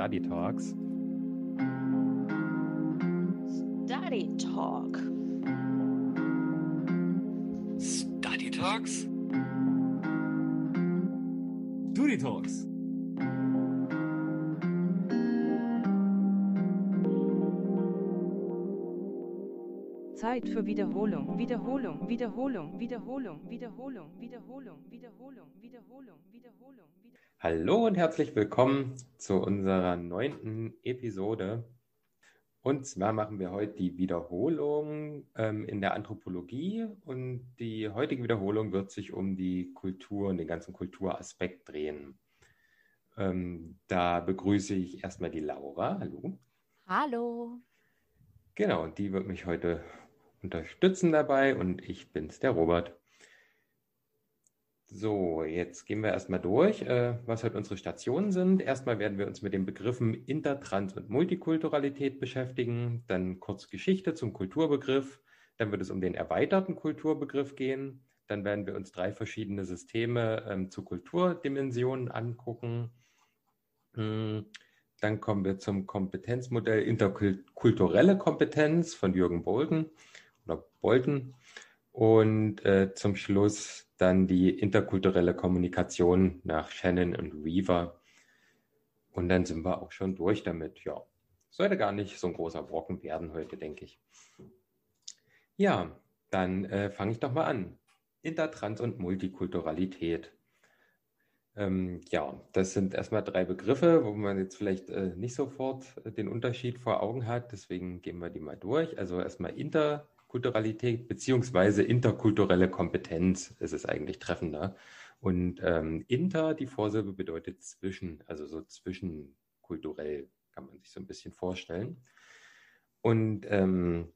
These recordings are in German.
Study Talks. Study Talk. Study Talks? Study Talks. Zeit für Wiederholung, Wiederholung, Wiederholung, Wiederholung, Wiederholung, Wiederholung, Wiederholung, Wiederholung, Wiederholung. Hallo und herzlich willkommen zu unserer neunten Episode. Und zwar machen wir heute die Wiederholung ähm, in der Anthropologie und die heutige Wiederholung wird sich um die Kultur und den ganzen Kulturaspekt drehen. Ähm, da begrüße ich erstmal die Laura. Hallo. Hallo. Genau, und die wird mich heute unterstützen dabei und ich bin's, der Robert. So, jetzt gehen wir erstmal durch, äh, was heute unsere Stationen sind. Erstmal werden wir uns mit den Begriffen Intertrans und Multikulturalität beschäftigen, dann kurz Geschichte zum Kulturbegriff, dann wird es um den erweiterten Kulturbegriff gehen, dann werden wir uns drei verschiedene Systeme ähm, zu Kulturdimensionen angucken. Hm, dann kommen wir zum Kompetenzmodell interkulturelle Kompetenz von Jürgen Bolden oder Bolton. Und äh, zum Schluss dann die interkulturelle Kommunikation nach Shannon und Weaver. Und dann sind wir auch schon durch damit. Ja, sollte gar nicht so ein großer Brocken werden heute, denke ich. Ja, dann äh, fange ich doch mal an. Intertrans und Multikulturalität. Ähm, ja, das sind erstmal drei Begriffe, wo man jetzt vielleicht äh, nicht sofort den Unterschied vor Augen hat. Deswegen gehen wir die mal durch. Also erstmal Inter Kulturalität beziehungsweise interkulturelle Kompetenz ist es eigentlich treffender. Und ähm, inter, die Vorsilbe bedeutet zwischen, also so zwischenkulturell kann man sich so ein bisschen vorstellen. Und ähm,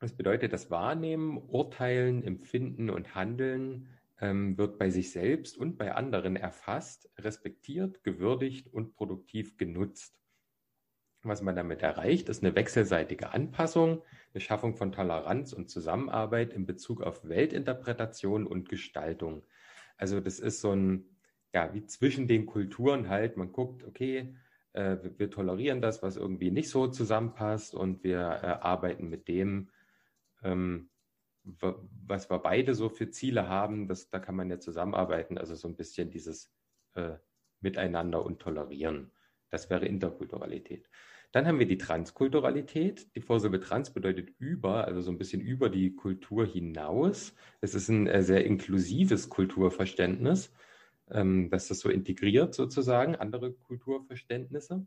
das bedeutet, das Wahrnehmen, Urteilen, Empfinden und Handeln ähm, wird bei sich selbst und bei anderen erfasst, respektiert, gewürdigt und produktiv genutzt. Was man damit erreicht, ist eine wechselseitige Anpassung, Schaffung von Toleranz und Zusammenarbeit in Bezug auf Weltinterpretation und Gestaltung. Also das ist so ein, ja, wie zwischen den Kulturen halt, man guckt, okay, äh, wir, wir, tolerieren das, was irgendwie nicht so zusammenpasst und wir äh, arbeiten mit dem, ähm, was wir beide so für Ziele haben, das, da kann man ja zusammenarbeiten, also so ein bisschen dieses äh, Miteinander und Tolerieren. Das wäre Interkulturalität. Dann haben wir die Transkulturalität. Die Vorsilbe trans bedeutet über, also so ein bisschen über die Kultur hinaus. Es ist ein äh, sehr inklusives Kulturverständnis, ähm, dass das so integriert sozusagen, andere Kulturverständnisse.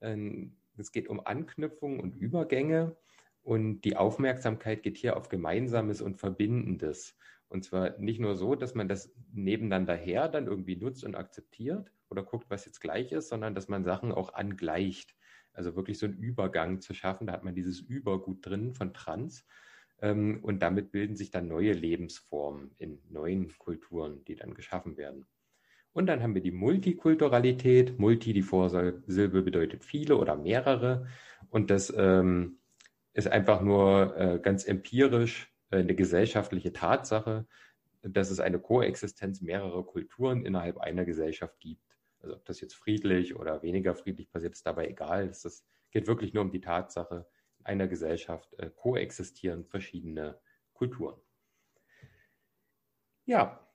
Ähm, es geht um Anknüpfung und Übergänge und die Aufmerksamkeit geht hier auf Gemeinsames und Verbindendes. Und zwar nicht nur so, dass man das nebeneinander her dann irgendwie nutzt und akzeptiert oder guckt, was jetzt gleich ist, sondern dass man Sachen auch angleicht. Also wirklich so einen Übergang zu schaffen. Da hat man dieses Übergut drin von Trans. Ähm, und damit bilden sich dann neue Lebensformen in neuen Kulturen, die dann geschaffen werden. Und dann haben wir die Multikulturalität. Multi, die Vorsilbe bedeutet viele oder mehrere. Und das ähm, ist einfach nur äh, ganz empirisch äh, eine gesellschaftliche Tatsache, dass es eine Koexistenz mehrerer Kulturen innerhalb einer Gesellschaft gibt. Also ob das jetzt friedlich oder weniger friedlich passiert, ist dabei egal. Es geht wirklich nur um die Tatsache, in einer Gesellschaft äh, koexistieren verschiedene Kulturen. Ja,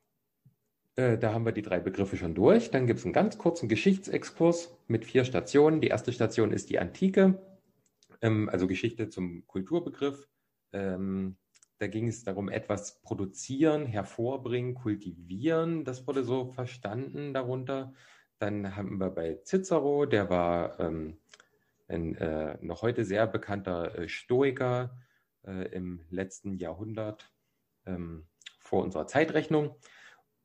äh, da haben wir die drei Begriffe schon durch. Dann gibt es einen ganz kurzen Geschichtsexkurs mit vier Stationen. Die erste Station ist die Antike, ähm, also Geschichte zum Kulturbegriff. Ähm, da ging es darum, etwas produzieren, hervorbringen, kultivieren. Das wurde so verstanden darunter. Dann haben wir bei Cicero, der war ähm, ein äh, noch heute sehr bekannter äh, Stoiker äh, im letzten Jahrhundert ähm, vor unserer Zeitrechnung.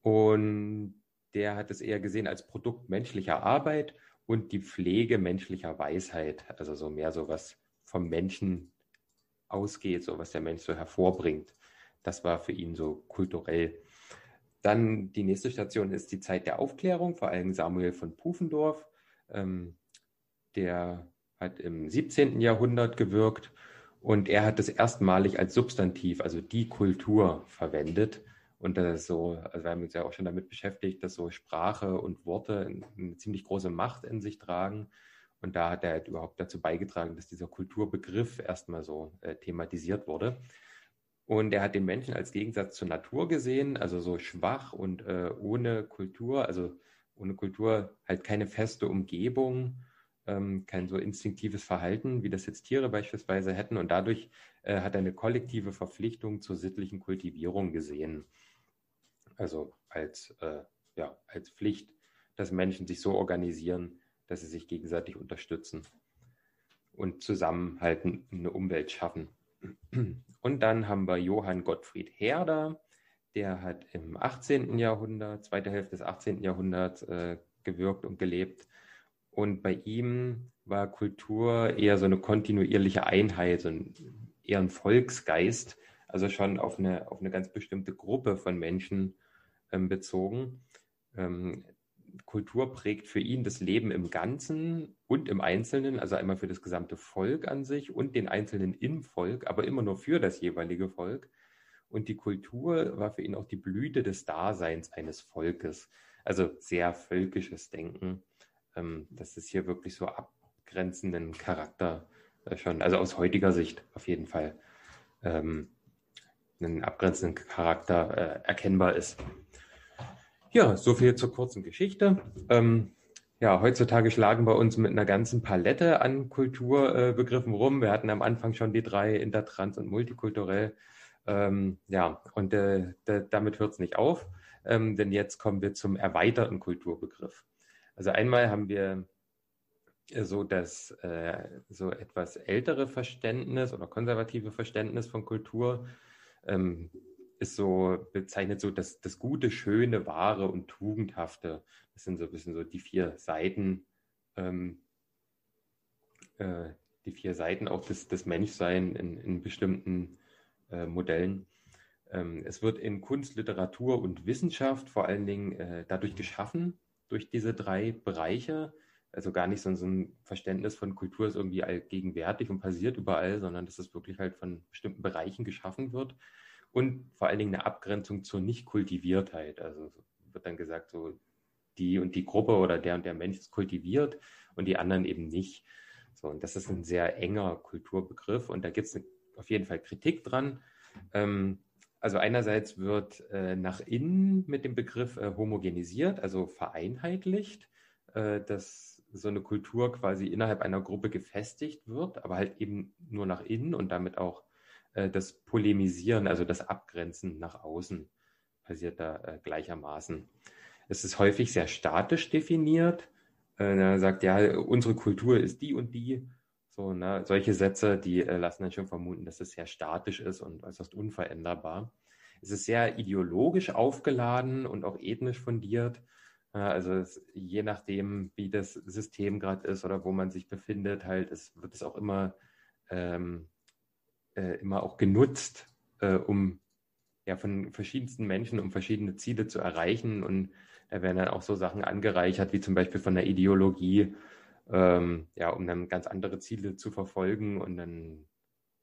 Und der hat es eher gesehen als Produkt menschlicher Arbeit und die Pflege menschlicher Weisheit. Also so mehr so was vom Menschen ausgeht, so was der Mensch so hervorbringt. Das war für ihn so kulturell dann die nächste Station ist die Zeit der Aufklärung, vor allem Samuel von Pufendorf. Ähm, der hat im 17. Jahrhundert gewirkt und er hat das erstmalig als Substantiv, also die Kultur, verwendet. Und das so, also wir haben uns ja auch schon damit beschäftigt, dass so Sprache und Worte eine ziemlich große Macht in sich tragen. Und da hat er halt überhaupt dazu beigetragen, dass dieser Kulturbegriff erstmal so äh, thematisiert wurde. Und er hat den Menschen als Gegensatz zur Natur gesehen, also so schwach und äh, ohne Kultur, also ohne Kultur halt keine feste Umgebung, ähm, kein so instinktives Verhalten, wie das jetzt Tiere beispielsweise hätten. Und dadurch äh, hat er eine kollektive Verpflichtung zur sittlichen Kultivierung gesehen. Also als, äh, ja, als Pflicht, dass Menschen sich so organisieren, dass sie sich gegenseitig unterstützen und zusammen halt eine Umwelt schaffen. Und dann haben wir Johann Gottfried Herder, der hat im 18. Jahrhundert, zweite Hälfte des 18. Jahrhunderts äh, gewirkt und gelebt. Und bei ihm war Kultur eher so eine kontinuierliche Einheit, so ein, eher ein Volksgeist, also schon auf eine, auf eine ganz bestimmte Gruppe von Menschen ähm, bezogen. Ähm, Kultur prägt für ihn das Leben im Ganzen und im Einzelnen, also einmal für das gesamte Volk an sich und den Einzelnen im Volk, aber immer nur für das jeweilige Volk. Und die Kultur war für ihn auch die Blüte des Daseins eines Volkes. Also sehr völkisches Denken. Ähm, das ist hier wirklich so abgrenzenden Charakter äh, schon, also aus heutiger Sicht auf jeden Fall, ähm, einen abgrenzenden Charakter äh, erkennbar ist. Ja, so viel zur kurzen Geschichte. Ähm, ja, heutzutage schlagen wir uns mit einer ganzen Palette an Kulturbegriffen äh, rum. Wir hatten am Anfang schon die drei intertrans und multikulturell. Ähm, ja, und äh, damit hört es nicht auf, ähm, denn jetzt kommen wir zum erweiterten Kulturbegriff. Also einmal haben wir äh, so das äh, so etwas ältere Verständnis oder konservative Verständnis von Kultur ähm, ist so bezeichnet so das, das Gute, Schöne, Wahre und Tugendhafte. Das sind so ein bisschen so die vier Seiten, ähm, äh, die vier Seiten auch des, des Menschseins in, in bestimmten äh, Modellen. Ähm, es wird in Kunst, Literatur und Wissenschaft vor allen Dingen äh, dadurch geschaffen, durch diese drei Bereiche. Also gar nicht so, so ein Verständnis von Kultur ist irgendwie allgegenwärtig und passiert überall, sondern dass es wirklich halt von bestimmten Bereichen geschaffen wird. Und vor allen Dingen eine Abgrenzung zur Nicht-Kultiviertheit. Also wird dann gesagt, so die und die Gruppe oder der und der Mensch ist kultiviert und die anderen eben nicht. So, und das ist ein sehr enger Kulturbegriff und da gibt es auf jeden Fall Kritik dran. Ähm, also einerseits wird äh, nach innen mit dem Begriff äh, homogenisiert, also vereinheitlicht, äh, dass so eine Kultur quasi innerhalb einer Gruppe gefestigt wird, aber halt eben nur nach innen und damit auch äh, das Polemisieren, also das Abgrenzen nach außen passiert da äh, gleichermaßen. Es ist häufig sehr statisch definiert. Äh, er sagt, ja, unsere Kultur ist die und die so, ne, solche Sätze, die äh, lassen dann schon vermuten, dass es sehr statisch ist und äußerst unveränderbar. Es ist sehr ideologisch aufgeladen und auch ethnisch fundiert. Also es, je nachdem, wie das System gerade ist oder wo man sich befindet, halt, es wird es auch immer, ähm, äh, immer auch genutzt, äh, um ja von verschiedensten Menschen, um verschiedene Ziele zu erreichen. Und da werden dann auch so Sachen angereichert, wie zum Beispiel von der Ideologie ähm, ja, um dann ganz andere Ziele zu verfolgen und dann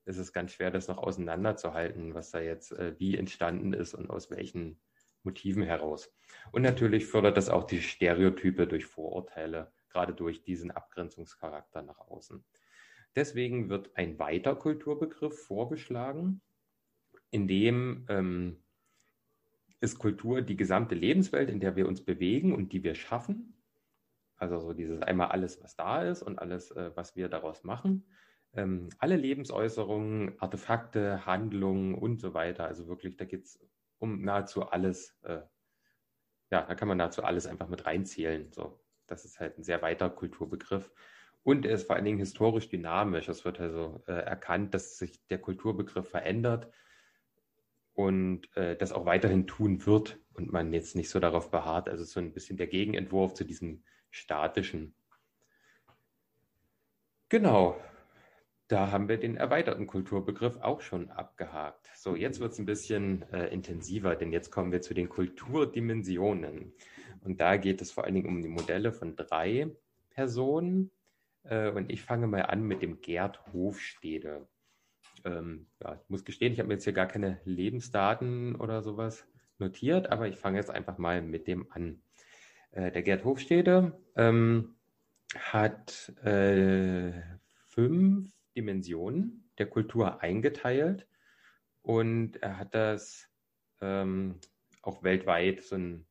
ist es ganz schwer, das noch auseinanderzuhalten, was da jetzt äh, wie entstanden ist und aus welchen Motiven heraus. Und natürlich fördert das auch die Stereotype durch Vorurteile, gerade durch diesen Abgrenzungscharakter nach außen. Deswegen wird ein weiter Kulturbegriff vorgeschlagen, in dem ähm, ist Kultur die gesamte Lebenswelt, in der wir uns bewegen und die wir schaffen also so dieses einmal alles, was da ist und alles, äh, was wir daraus machen. Ähm, alle Lebensäußerungen, Artefakte, Handlungen und so weiter. Also wirklich, da geht es um nahezu alles. Äh, ja, da kann man nahezu alles einfach mit reinzählen. So, das ist halt ein sehr weiter Kulturbegriff. Und er ist vor allen Dingen historisch dynamisch. Es wird also äh, erkannt, dass sich der Kulturbegriff verändert und äh, das auch weiterhin tun wird und man jetzt nicht so darauf beharrt. Also so ein bisschen der Gegenentwurf zu diesem statischen. Genau, da haben wir den erweiterten Kulturbegriff auch schon abgehakt. So, jetzt wird es ein bisschen äh, intensiver, denn jetzt kommen wir zu den Kulturdimensionen. Und da geht es vor allen Dingen um die Modelle von drei Personen. Äh, und ich fange mal an mit dem Gerd Hofstede. Ähm, ja, ich muss gestehen, ich habe mir jetzt hier gar keine Lebensdaten oder sowas notiert, aber ich fange jetzt einfach mal mit dem an. Äh, der Gerd Hofstede ähm, hat äh, fünf Dimensionen der Kultur eingeteilt und er hat das ähm, auch weltweit so ein,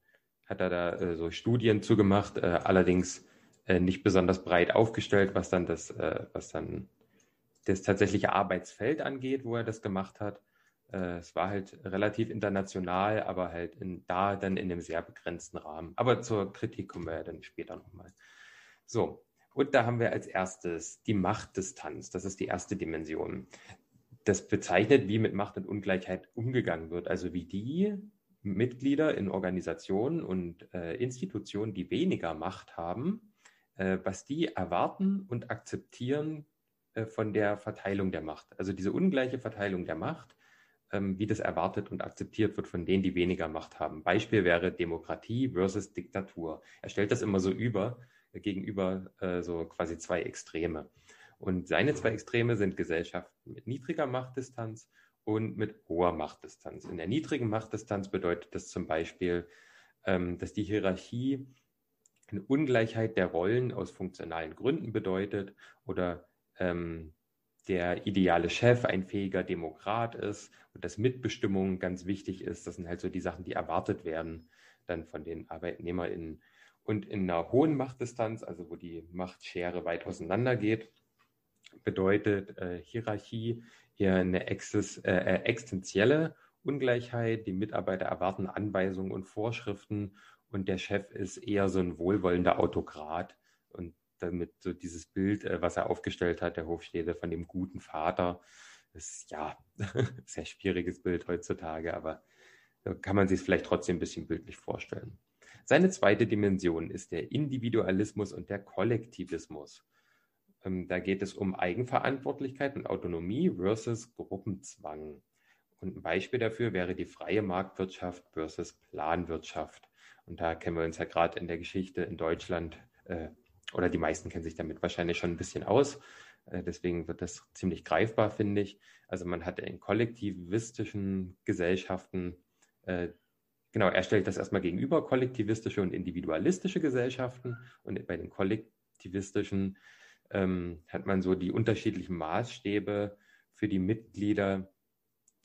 hat er da äh, so Studien zugemacht, äh, allerdings äh, nicht besonders breit aufgestellt, was dann das, äh, was dann das tatsächliche Arbeitsfeld angeht, wo er das gemacht hat. Äh, es war halt relativ international, aber halt in, da dann in einem sehr begrenzten Rahmen. Aber zur Kritik kommen wir ja dann später nochmal. So, und da haben wir als erstes die Machtdistanz. Das ist die erste Dimension. Das bezeichnet, wie mit Macht und Ungleichheit umgegangen wird. Also wie die Mitglieder in Organisationen und äh, Institutionen, die weniger Macht haben, was die erwarten und akzeptieren äh, von der Verteilung der Macht. Also diese ungleiche Verteilung der Macht ähm, wie das erwartet und akzeptiert wird von denen, die weniger Macht haben. Beispiel wäre Demokratie versus Diktatur. Er stellt das immer so über, äh, gegenüber äh, so quasi zwei Extreme. Und seine zwei Extreme sind Gesellschaften mit niedriger Machtdistanz und mit hoher Machtdistanz. In der niedrigen Machtdistanz bedeutet das zum Beispiel, ähm, dass die Hierarchie eine Ungleichheit der Rollen aus funktionalen Gründen bedeutet oder ähm, der ideale Chef ein fähiger Demokrat ist und dass Mitbestimmung ganz wichtig ist. Das sind halt so die Sachen, die erwartet werden dann von den ArbeitnehmerInnen. Und in einer hohen Machtdistanz, also wo die Machtschere weit auseinander geht, bedeutet äh, Hierarchie eher eine exis, äh, äh existenzielle Ungleichheit. Die Mitarbeiter erwarten Anweisungen und Vorschriften und der Chef ist eher so ein wohlwollender Autokrat. Und damit so dieses Bild, äh, was er aufgestellt hat, der Hofstede von dem guten Vater, ist ja sehr schwieriges Bild heutzutage, aber da kann man sich es vielleicht trotzdem ein bisschen bildlich vorstellen. Seine zweite Dimension ist der Individualismus und der Kollektivismus. Ähm, da geht es um Eigenverantwortlichkeit und Autonomie versus Gruppenzwang. Und ein Beispiel dafür wäre die freie Marktwirtschaft versus Planwirtschaft. Und da kennen wir uns ja gerade in der Geschichte in Deutschland äh, oder die meisten kennen sich damit wahrscheinlich schon ein bisschen aus. Äh, deswegen wird das ziemlich greifbar, finde ich. Also man hat in kollektivistischen Gesellschaften, äh, genau, er stellt das erstmal gegenüber, kollektivistische und individualistische Gesellschaften. Und bei den kollektivistischen ähm, hat man so die unterschiedlichen Maßstäbe für die Mitglieder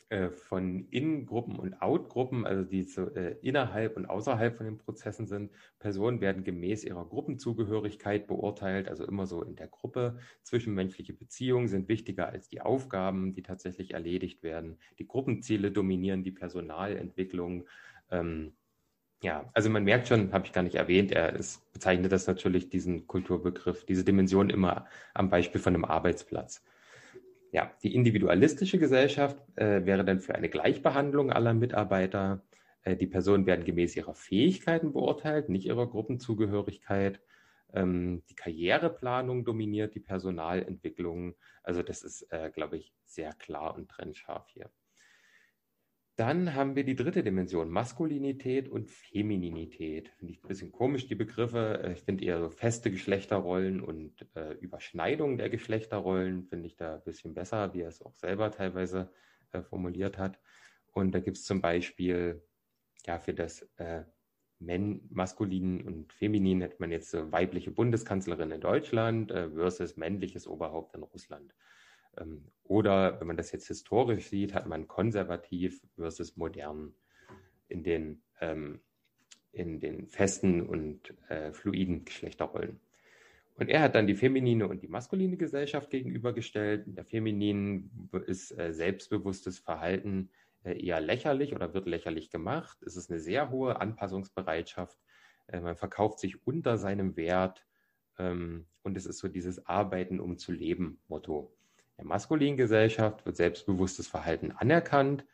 äh, von In-Gruppen und Out-Gruppen, also die so, äh, innerhalb und außerhalb von den Prozessen sind. Personen werden gemäß ihrer Gruppenzugehörigkeit beurteilt, also immer so in der Gruppe. Zwischenmenschliche Beziehungen sind wichtiger als die Aufgaben, die tatsächlich erledigt werden. Die Gruppenziele dominieren die Personalentwicklung. Ähm, ja, also man merkt schon, habe ich gar nicht erwähnt, er ist, bezeichnet das natürlich diesen Kulturbegriff, diese Dimension immer am Beispiel von einem Arbeitsplatz. Ja, die individualistische Gesellschaft äh, wäre dann für eine Gleichbehandlung aller Mitarbeiter. Äh, die Personen werden gemäß ihrer Fähigkeiten beurteilt, nicht ihrer Gruppenzugehörigkeit. Ähm, die Karriereplanung dominiert die Personalentwicklung. Also das ist, äh, glaube ich, sehr klar und trennscharf hier. Dann haben wir die dritte Dimension, Maskulinität und Femininität. Finde ich ein bisschen komisch, die Begriffe. Äh, ich finde eher so feste Geschlechterrollen und äh, Überschneidung der Geschlechterrollen finde ich da ein bisschen besser, wie er es auch selber teilweise äh, formuliert hat. Und da gibt es zum Beispiel ja für das äh, Men, maskulin und feminin hätte man jetzt so weibliche Bundeskanzlerin in Deutschland äh, versus männliches Oberhaupt in Russland. Ähm, oder wenn man das jetzt historisch sieht, hat man konservativ versus modern in den, ähm, in den festen und äh, fluiden Geschlechterrollen. Und er hat dann die feminine und die maskuline Gesellschaft gegenübergestellt. In der femininen ist äh, selbstbewusstes Verhalten äh, eher lächerlich oder wird lächerlich gemacht. Es ist eine sehr hohe Anpassungsbereitschaft. Äh, man verkauft sich unter seinem Wert. Ähm, und es ist so dieses Arbeiten, um zu leben Motto der maskulinen Gesellschaft wird selbstbewusstes Verhalten anerkannt.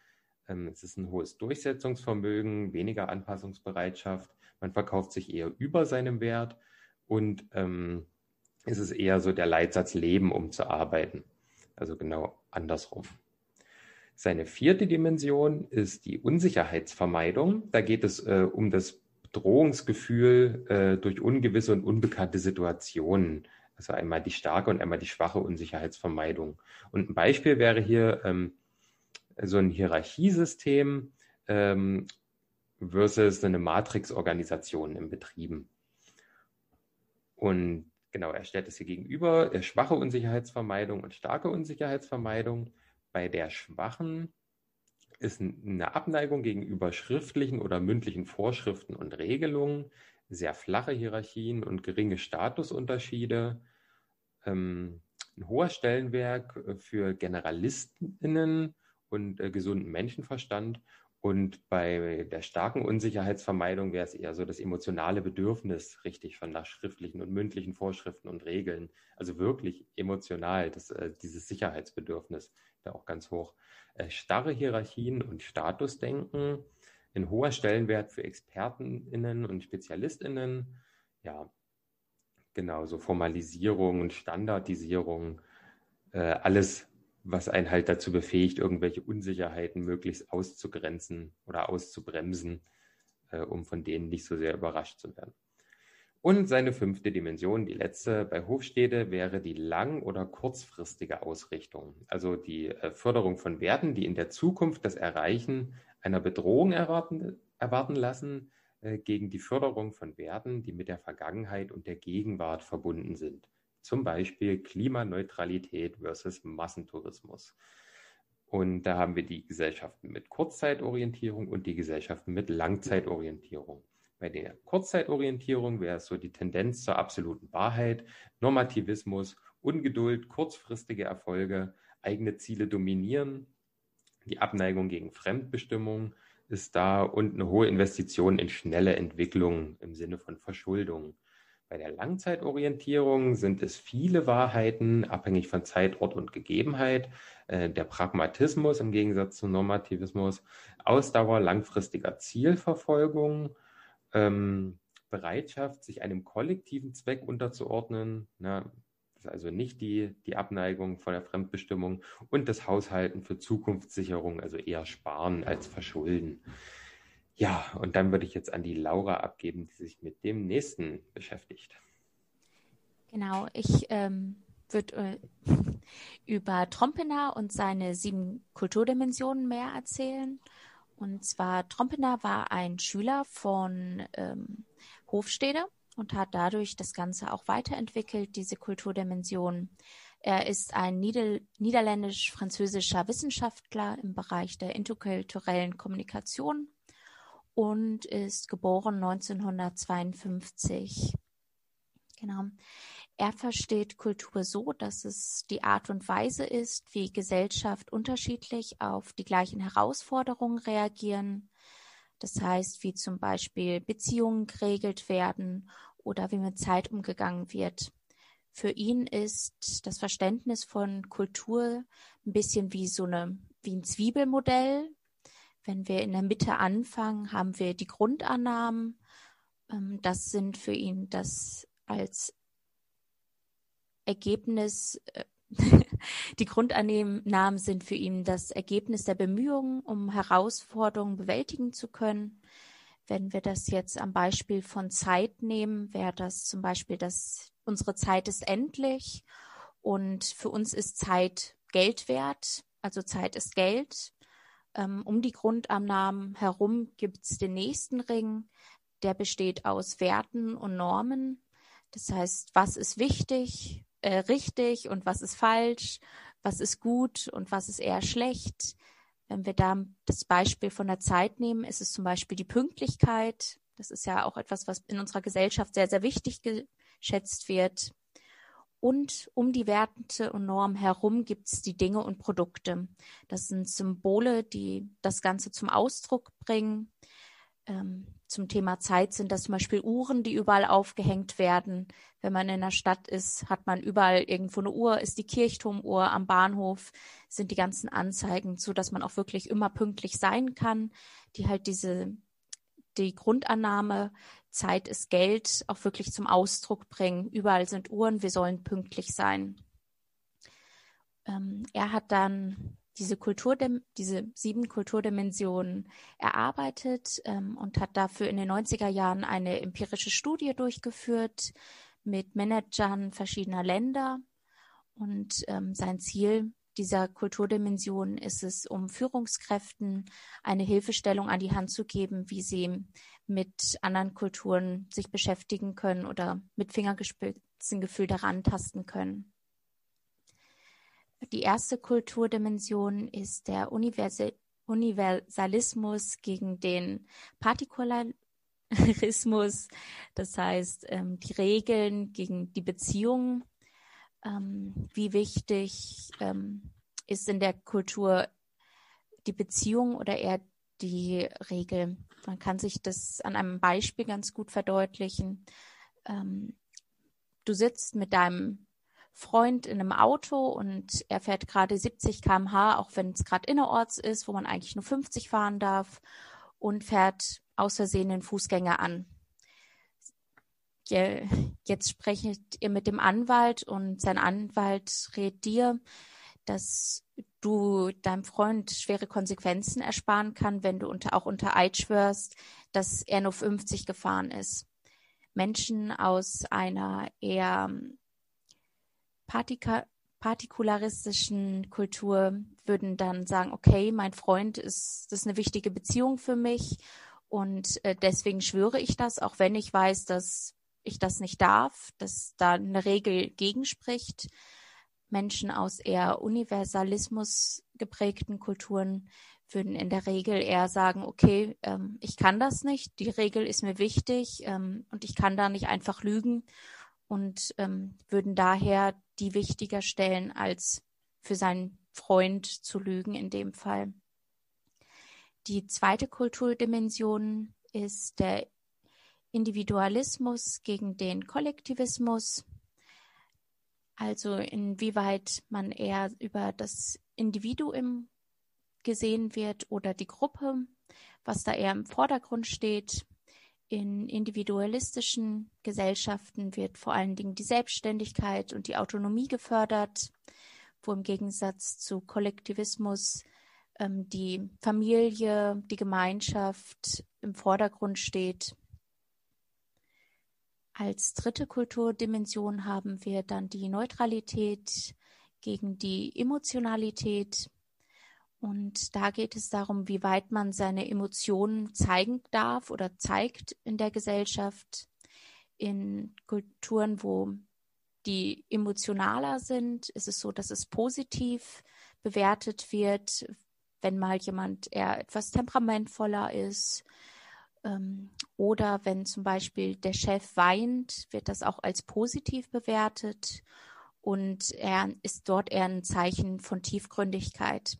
Ähm, es ist ein hohes Durchsetzungsvermögen, weniger Anpassungsbereitschaft. Man verkauft sich eher über seinem Wert und ähm, es ist eher so der Leitsatz Leben, um zu arbeiten. Also genau andersrum. Seine vierte Dimension ist die Unsicherheitsvermeidung. Da geht es äh, um das Bedrohungsgefühl äh, durch ungewisse und unbekannte Situationen. Also einmal die starke und einmal die schwache Unsicherheitsvermeidung. Und ein Beispiel wäre hier ähm, so ein Hierarchiesystem ähm, versus eine Matrixorganisation in Betrieben. Und Genau, er stellt es hier gegenüber, äh, schwache Unsicherheitsvermeidung und starke Unsicherheitsvermeidung. Bei der schwachen ist eine Abneigung gegenüber schriftlichen oder mündlichen Vorschriften und Regelungen, sehr flache Hierarchien und geringe Statusunterschiede, ähm, ein hoher Stellenwert äh, für GeneralistInnen und äh, gesunden Menschenverstand und bei der starken Unsicherheitsvermeidung wäre es eher so das emotionale Bedürfnis, richtig, von nach schriftlichen und mündlichen Vorschriften und Regeln. Also wirklich emotional, das, äh, dieses Sicherheitsbedürfnis da auch ganz hoch. Äh, starre Hierarchien und Statusdenken, ein hoher Stellenwert für ExpertenInnen und SpezialistInnen. Ja, genau, so Formalisierung und Standardisierung, äh, alles was einen halt dazu befähigt, irgendwelche Unsicherheiten möglichst auszugrenzen oder auszubremsen, äh, um von denen nicht so sehr überrascht zu werden. Und seine fünfte Dimension, die letzte bei Hofstede, wäre die lang- oder kurzfristige Ausrichtung, also die äh, Förderung von Werten, die in der Zukunft das Erreichen einer Bedrohung erwarten, erwarten lassen, äh, gegen die Förderung von Werten, die mit der Vergangenheit und der Gegenwart verbunden sind. Zum Beispiel Klimaneutralität versus Massentourismus. Und da haben wir die Gesellschaften mit Kurzzeitorientierung und die Gesellschaften mit Langzeitorientierung. Bei der Kurzzeitorientierung wäre es so die Tendenz zur absoluten Wahrheit, Normativismus, Ungeduld, kurzfristige Erfolge, eigene Ziele dominieren, die Abneigung gegen Fremdbestimmung ist da und eine hohe Investition in schnelle Entwicklung im Sinne von Verschuldung. Bei der Langzeitorientierung sind es viele Wahrheiten, abhängig von Zeit, Ort und Gegebenheit. Äh, der Pragmatismus im Gegensatz zum Normativismus, Ausdauer langfristiger Zielverfolgung, ähm, Bereitschaft, sich einem kollektiven Zweck unterzuordnen. Das ist also nicht die, die Abneigung von der Fremdbestimmung und das Haushalten für Zukunftssicherung, also eher sparen als verschulden. Ja, und dann würde ich jetzt an die Laura abgeben, die sich mit dem nächsten beschäftigt. Genau, ich ähm, würde äh, über Trompener und seine sieben Kulturdimensionen mehr erzählen. Und zwar Trompener war ein Schüler von ähm, Hofstede und hat dadurch das Ganze auch weiterentwickelt, diese Kulturdimension. Er ist ein Nieder niederländisch-französischer Wissenschaftler im Bereich der interkulturellen Kommunikation und ist geboren 1952. Genau. Er versteht Kultur so, dass es die Art und Weise ist, wie Gesellschaft unterschiedlich auf die gleichen Herausforderungen reagieren. Das heißt, wie zum Beispiel Beziehungen geregelt werden oder wie mit Zeit umgegangen wird. Für ihn ist das Verständnis von Kultur ein bisschen wie so eine, wie ein Zwiebelmodell, wenn wir in der Mitte anfangen, haben wir die Grundannahmen. Ähm, das sind für ihn das als Ergebnis, äh, die Grundannahmen sind für ihn das Ergebnis der Bemühungen, um Herausforderungen bewältigen zu können. Wenn wir das jetzt am Beispiel von Zeit nehmen, wäre das zum Beispiel, dass unsere Zeit ist endlich und für uns ist Zeit Geld wert. Also Zeit ist Geld. Ähm, um die Grundannahmen herum gibt es den nächsten Ring, der besteht aus Werten und Normen. Das heißt, was ist wichtig, äh, richtig und was ist falsch, was ist gut und was ist eher schlecht. Wenn wir da das Beispiel von der Zeit nehmen, ist es zum Beispiel die Pünktlichkeit. Das ist ja auch etwas, was in unserer Gesellschaft sehr, sehr wichtig geschätzt wird. Und um die Werte und Normen herum gibt es die Dinge und Produkte. Das sind Symbole, die das Ganze zum Ausdruck bringen. Ähm, zum Thema Zeit sind das zum Beispiel Uhren, die überall aufgehängt werden. Wenn man in der Stadt ist, hat man überall irgendwo eine Uhr, ist die Kirchturmuhr am Bahnhof, sind die ganzen Anzeigen, so dass man auch wirklich immer pünktlich sein kann, die halt diese die Grundannahme Zeit ist Geld auch wirklich zum Ausdruck bringen. Überall sind Uhren, wir sollen pünktlich sein. Ähm, er hat dann diese Kultur, diese sieben Kulturdimensionen erarbeitet ähm, und hat dafür in den 90er Jahren eine empirische Studie durchgeführt mit Managern verschiedener Länder. Und ähm, sein Ziel dieser Kulturdimension ist es, um Führungskräften eine Hilfestellung an die Hand zu geben, wie sie mit anderen Kulturen sich beschäftigen können oder mit Fingergespitze Fingerspitzengefühl daran tasten können. Die erste Kulturdimension ist der Universal Universalismus gegen den Partikularismus, das heißt ähm, die Regeln gegen die Beziehungen. Ähm, wie wichtig ähm, ist in der Kultur die Beziehung oder eher die Regel? Man kann sich das an einem Beispiel ganz gut verdeutlichen. Du sitzt mit deinem Freund in einem Auto und er fährt gerade 70 km/h, auch wenn es gerade innerorts ist, wo man eigentlich nur 50 fahren darf und fährt aus Versehen den Fußgänger an. Jetzt sprecht ihr mit dem Anwalt und sein Anwalt rät dir, dass du deinem Freund schwere Konsequenzen ersparen kann, wenn du unter, auch unter Eid schwörst, dass er nur 50 gefahren ist. Menschen aus einer eher Partika partikularistischen Kultur würden dann sagen, okay, mein Freund ist, das ist eine wichtige Beziehung für mich und äh, deswegen schwöre ich das, auch wenn ich weiß, dass ich das nicht darf, dass da eine Regel gegenspricht. Menschen aus eher Universalismus geprägten Kulturen würden in der Regel eher sagen, okay, ähm, ich kann das nicht, die Regel ist mir wichtig ähm, und ich kann da nicht einfach lügen und ähm, würden daher die wichtiger stellen, als für seinen Freund zu lügen in dem Fall. Die zweite Kulturdimension ist der Individualismus gegen den Kollektivismus. Also inwieweit man eher über das Individuum gesehen wird oder die Gruppe, was da eher im Vordergrund steht. In individualistischen Gesellschaften wird vor allen Dingen die Selbstständigkeit und die Autonomie gefördert, wo im Gegensatz zu Kollektivismus ähm, die Familie, die Gemeinschaft im Vordergrund steht. Als dritte Kulturdimension haben wir dann die Neutralität gegen die Emotionalität. Und da geht es darum, wie weit man seine Emotionen zeigen darf oder zeigt in der Gesellschaft. In Kulturen, wo die emotionaler sind, ist es so, dass es positiv bewertet wird, wenn mal jemand eher etwas temperamentvoller ist. Ähm, oder wenn zum Beispiel der Chef weint, wird das auch als positiv bewertet. Und er ist dort eher ein Zeichen von Tiefgründigkeit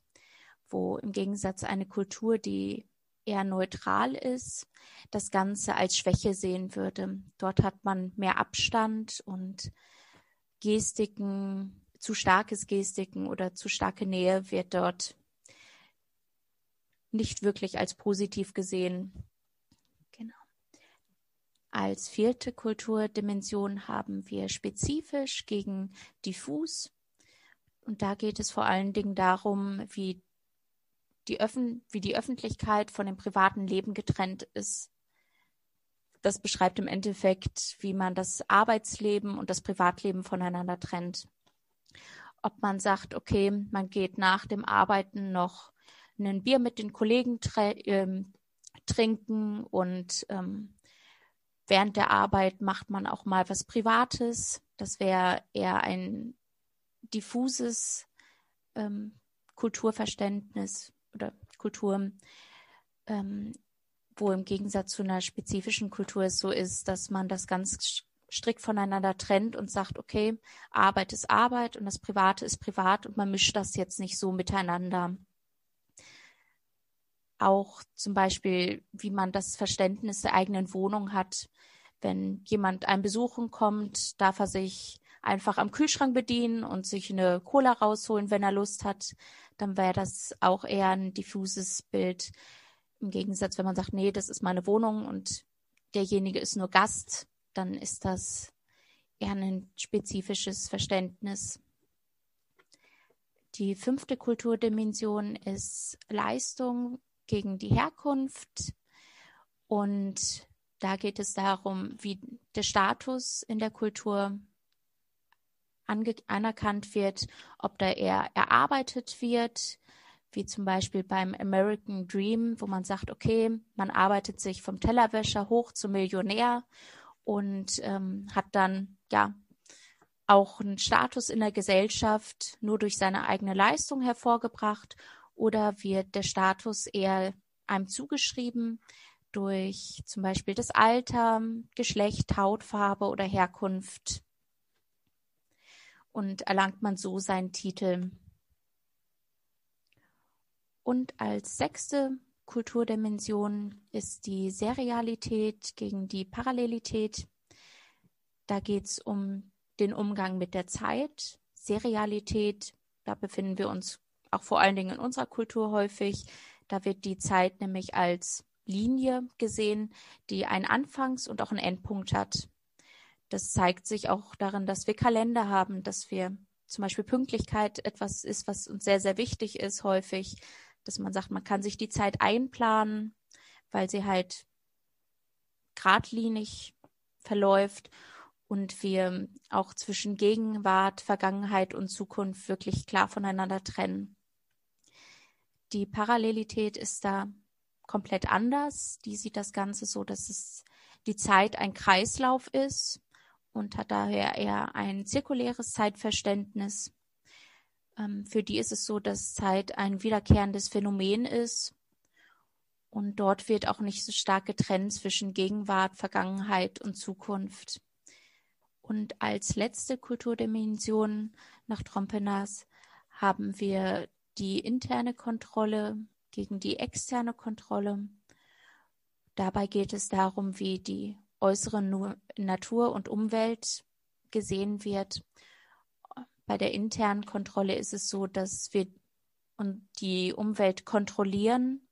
wo im Gegensatz eine Kultur, die eher neutral ist, das Ganze als Schwäche sehen würde. Dort hat man mehr Abstand und Gestiken, zu starkes Gestiken oder zu starke Nähe wird dort nicht wirklich als positiv gesehen. Genau. Als vierte Kulturdimension haben wir spezifisch gegen diffus. Und da geht es vor allen Dingen darum, wie die Öffn wie die Öffentlichkeit von dem privaten Leben getrennt ist. Das beschreibt im Endeffekt, wie man das Arbeitsleben und das Privatleben voneinander trennt. Ob man sagt, okay, man geht nach dem Arbeiten noch ein Bier mit den Kollegen ähm, trinken und ähm, während der Arbeit macht man auch mal was Privates. Das wäre eher ein diffuses ähm, Kulturverständnis oder Kultur, ähm, wo im Gegensatz zu einer spezifischen Kultur es so ist, dass man das ganz strikt voneinander trennt und sagt, okay, Arbeit ist Arbeit und das Private ist privat und man mischt das jetzt nicht so miteinander. Auch zum Beispiel, wie man das Verständnis der eigenen Wohnung hat. Wenn jemand einen besuchen kommt, darf er sich einfach am Kühlschrank bedienen und sich eine Cola rausholen, wenn er Lust hat dann wäre das auch eher ein diffuses Bild. Im Gegensatz, wenn man sagt, nee, das ist meine Wohnung und derjenige ist nur Gast, dann ist das eher ein spezifisches Verständnis. Die fünfte Kulturdimension ist Leistung gegen die Herkunft. Und da geht es darum, wie der Status in der Kultur anerkannt wird, ob da eher erarbeitet wird, wie zum Beispiel beim American Dream, wo man sagt, okay, man arbeitet sich vom Tellerwäscher hoch zum Millionär und ähm, hat dann ja auch einen Status in der Gesellschaft nur durch seine eigene Leistung hervorgebracht oder wird der Status eher einem zugeschrieben durch zum Beispiel das Alter, Geschlecht, Hautfarbe oder Herkunft und erlangt man so seinen Titel. Und als sechste Kulturdimension ist die Serialität gegen die Parallelität. Da geht es um den Umgang mit der Zeit. Serialität, da befinden wir uns auch vor allen Dingen in unserer Kultur häufig. Da wird die Zeit nämlich als Linie gesehen, die einen Anfangs- und auch einen Endpunkt hat. Das zeigt sich auch darin, dass wir Kalender haben, dass wir zum Beispiel Pünktlichkeit etwas ist, was uns sehr, sehr wichtig ist häufig, dass man sagt, man kann sich die Zeit einplanen, weil sie halt geradlinig verläuft und wir auch zwischen Gegenwart, Vergangenheit und Zukunft wirklich klar voneinander trennen. Die Parallelität ist da komplett anders. Die sieht das Ganze so, dass es die Zeit ein Kreislauf ist und hat daher eher ein zirkuläres Zeitverständnis. Ähm, für die ist es so, dass Zeit ein wiederkehrendes Phänomen ist und dort wird auch nicht so stark getrennt zwischen Gegenwart, Vergangenheit und Zukunft. Und als letzte Kulturdimension nach Trompenas haben wir die interne Kontrolle gegen die externe Kontrolle. Dabei geht es darum, wie die äußere Natur und Umwelt gesehen wird. Bei der internen Kontrolle ist es so, dass wir die Umwelt kontrollieren.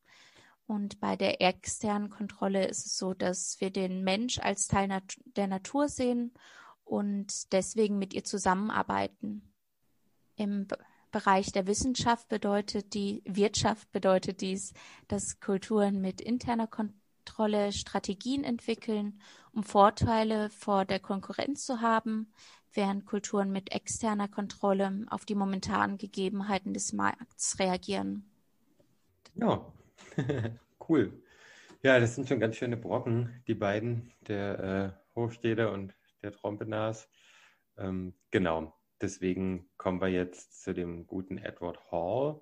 Und bei der externen Kontrolle ist es so, dass wir den Mensch als Teil der Natur sehen und deswegen mit ihr zusammenarbeiten. Im Bereich der Wissenschaft bedeutet die Wirtschaft bedeutet dies, dass Kulturen mit interner Kontrolle Kontrolle Strategien entwickeln, um Vorteile vor der Konkurrenz zu haben, während Kulturen mit externer Kontrolle auf die momentanen Gegebenheiten des Markts reagieren. Ja, cool. Ja, das sind schon ganz schöne Brocken, die beiden, der äh, Hofstede und der Trompenas. Ähm, genau, deswegen kommen wir jetzt zu dem guten Edward Hall.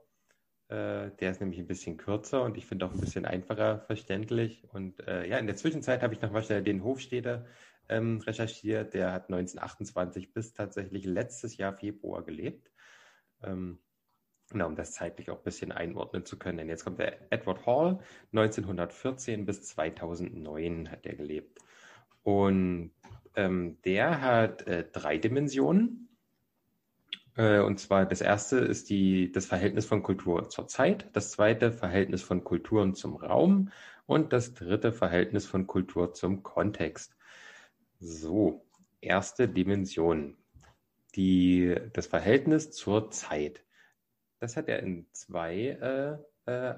Äh, der ist nämlich ein bisschen kürzer und ich finde auch ein bisschen einfacher verständlich. Und äh, ja, in der Zwischenzeit habe ich noch mal den Hofstädter ähm, recherchiert. Der hat 1928 bis tatsächlich letztes Jahr Februar gelebt. Ähm, Genau, um das zeitlich auch ein bisschen einordnen zu können. Denn jetzt kommt der Edward Hall, 1914 bis 2009 hat er gelebt. Und ähm, der hat äh, drei Dimensionen. Äh, und zwar das erste ist die, das Verhältnis von Kultur zur Zeit, das zweite Verhältnis von Kulturen zum Raum und das dritte Verhältnis von Kultur zum Kontext. So, erste Dimension. Die, das Verhältnis zur Zeit. Das hat er in zwei äh, äh,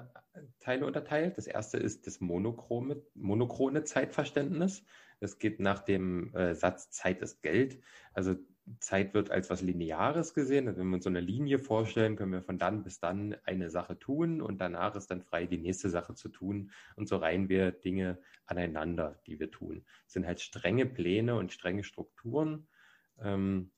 Teile unterteilt. Das erste ist das monochrome, monochrone Zeitverständnis. Es geht nach dem äh, Satz Zeit ist Geld. Also Zeit wird als was Lineares gesehen. Also wenn wir uns so eine Linie vorstellen, können wir von dann bis dann eine Sache tun und danach ist dann frei, die nächste Sache zu tun. Und so reihen wir Dinge aneinander, die wir tun. Es sind halt strenge Pläne und strenge Strukturen. Ähm,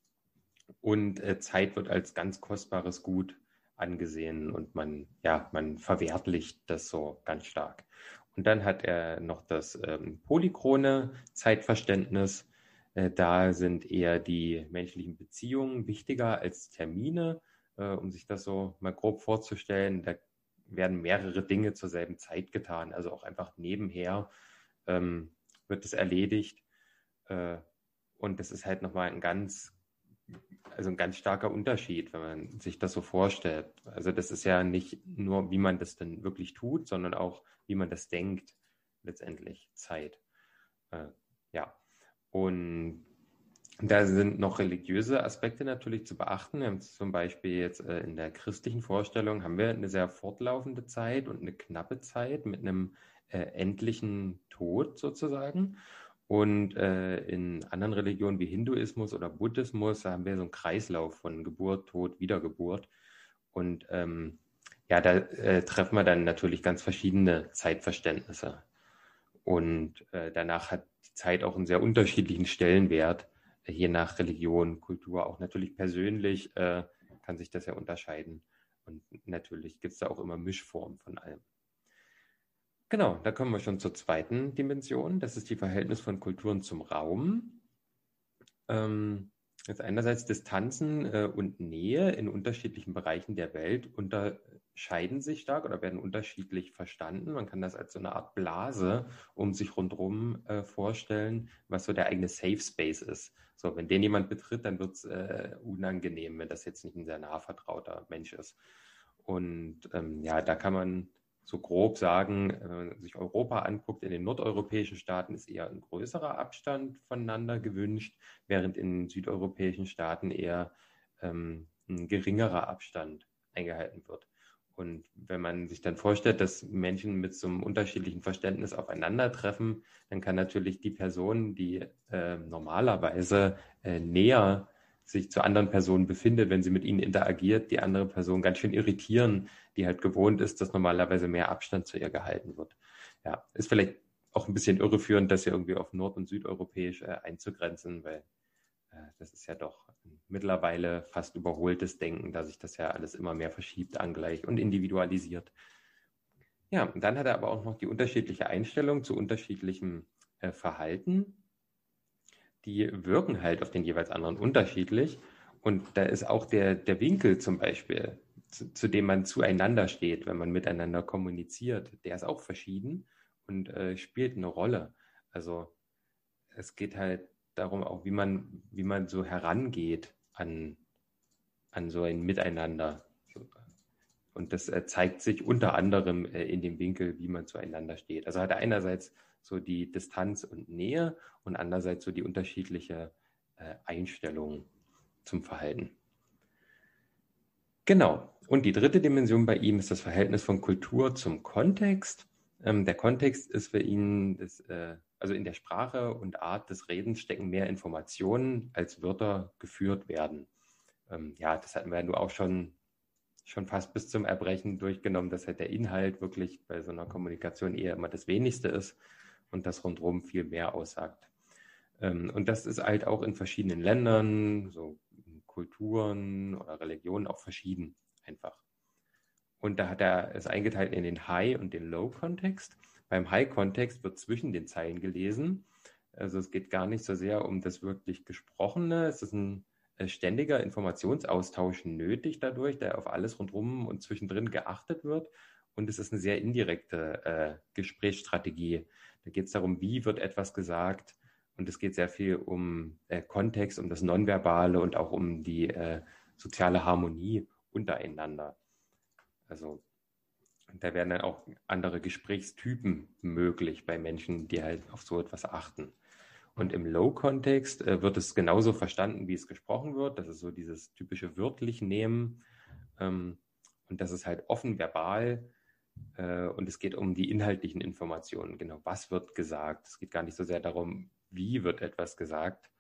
und äh, Zeit wird als ganz kostbares Gut angesehen und man, ja, man verwertlicht das so ganz stark. Und dann hat er noch das ähm, polychrone Zeitverständnis da sind eher die menschlichen Beziehungen wichtiger als Termine, äh, um sich das so mal grob vorzustellen. Da werden mehrere Dinge zur selben Zeit getan, also auch einfach nebenher ähm, wird es erledigt. Äh, und das ist halt nochmal ein ganz, also ein ganz starker Unterschied, wenn man sich das so vorstellt. Also das ist ja nicht nur, wie man das denn wirklich tut, sondern auch, wie man das denkt, letztendlich Zeit. Äh, ja. Und da sind noch religiöse Aspekte natürlich zu beachten. Wir haben zum Beispiel jetzt äh, in der christlichen Vorstellung haben wir eine sehr fortlaufende Zeit und eine knappe Zeit mit einem äh, endlichen Tod sozusagen. Und äh, in anderen Religionen wie Hinduismus oder Buddhismus haben wir so einen Kreislauf von Geburt, Tod, Wiedergeburt. Und ähm, ja, da äh, treffen wir dann natürlich ganz verschiedene Zeitverständnisse. Und äh, danach hat Zeit auch einen sehr unterschiedlichen Stellenwert je nach Religion, Kultur, auch natürlich persönlich äh, kann sich das ja unterscheiden. Und natürlich gibt es da auch immer Mischformen von allem. Genau, da kommen wir schon zur zweiten Dimension. Das ist die Verhältnis von Kulturen zum Raum. Ähm, jetzt einerseits Distanzen äh, und Nähe in unterschiedlichen Bereichen der Welt unterscheiden sich stark oder werden unterschiedlich verstanden. Man kann das als so eine Art Blase um sich rundherum äh, vorstellen, was so der eigene Safe Space ist. So, wenn den jemand betritt, dann wird es äh, unangenehm, wenn das jetzt nicht ein sehr nah vertrauter Mensch ist. Und ähm, ja, da kann man so grob sagen, wenn man sich Europa anguckt, in den nordeuropäischen Staaten ist eher ein größerer Abstand voneinander gewünscht, während in südeuropäischen Staaten eher ähm, ein geringerer Abstand eingehalten wird. Und wenn man sich dann vorstellt, dass Menschen mit so einem unterschiedlichen Verständnis aufeinandertreffen, dann kann natürlich die Person, die äh, normalerweise äh, näher sich zu anderen Personen befindet, wenn sie mit ihnen interagiert, die andere Person ganz schön irritieren, die halt gewohnt ist, dass normalerweise mehr Abstand zu ihr gehalten wird. Ja, ist vielleicht auch ein bisschen irreführend, das ja irgendwie auf nord- und südeuropäisch äh, einzugrenzen, weil äh, das ist ja doch mittlerweile fast überholtes Denken, da sich das ja alles immer mehr verschiebt, angleicht und individualisiert. Ja, und dann hat er aber auch noch die unterschiedliche Einstellung zu unterschiedlichem äh, Verhalten die wirken halt auf den jeweils anderen unterschiedlich. Und da ist auch der, der Winkel zum Beispiel, zu, zu dem man zueinander steht, wenn man miteinander kommuniziert, der ist auch verschieden und äh, spielt eine Rolle. Also es geht halt darum, auch wie man, wie man so herangeht an, an so ein Miteinander. Und das äh, zeigt sich unter anderem äh, in dem Winkel, wie man zueinander steht. Also hat er einerseits so die Distanz und Nähe und andererseits so die unterschiedliche äh, Einstellung zum Verhalten. Genau. Und die dritte Dimension bei ihm ist das Verhältnis von Kultur zum Kontext. Ähm, der Kontext ist für ihn, das, äh, also in der Sprache und Art des Redens stecken mehr Informationen, als Wörter geführt werden. Ähm, ja, das hatten wir ja nur auch schon, schon fast bis zum Erbrechen durchgenommen, dass halt der Inhalt wirklich bei so einer Kommunikation eher immer das Wenigste ist und das rundherum viel mehr aussagt. Ähm, und das ist halt auch in verschiedenen Ländern, so Kulturen oder Religionen auch verschieden einfach. Und da hat er es eingeteilt in den High- und den Low-Kontext. Beim High-Kontext wird zwischen den Zeilen gelesen. Also es geht gar nicht so sehr um das wirklich Gesprochene. Es ist ein äh, ständiger Informationsaustausch nötig dadurch, der auf alles rundherum und zwischendrin geachtet wird. Und es ist eine sehr indirekte äh, Gesprächsstrategie, da geht es darum, wie wird etwas gesagt. Und es geht sehr viel um äh, Kontext, um das Nonverbale und auch um die äh, soziale Harmonie untereinander. Also da werden dann auch andere Gesprächstypen möglich bei Menschen, die halt auf so etwas achten. Und im Low-Kontext äh, wird es genauso verstanden, wie es gesprochen wird. Das ist so dieses typische wörtlich nehmen. Ähm, und das ist halt offen verbal äh, und es geht um die inhaltlichen Informationen. Genau, was wird gesagt? Es geht gar nicht so sehr darum, wie wird etwas gesagt.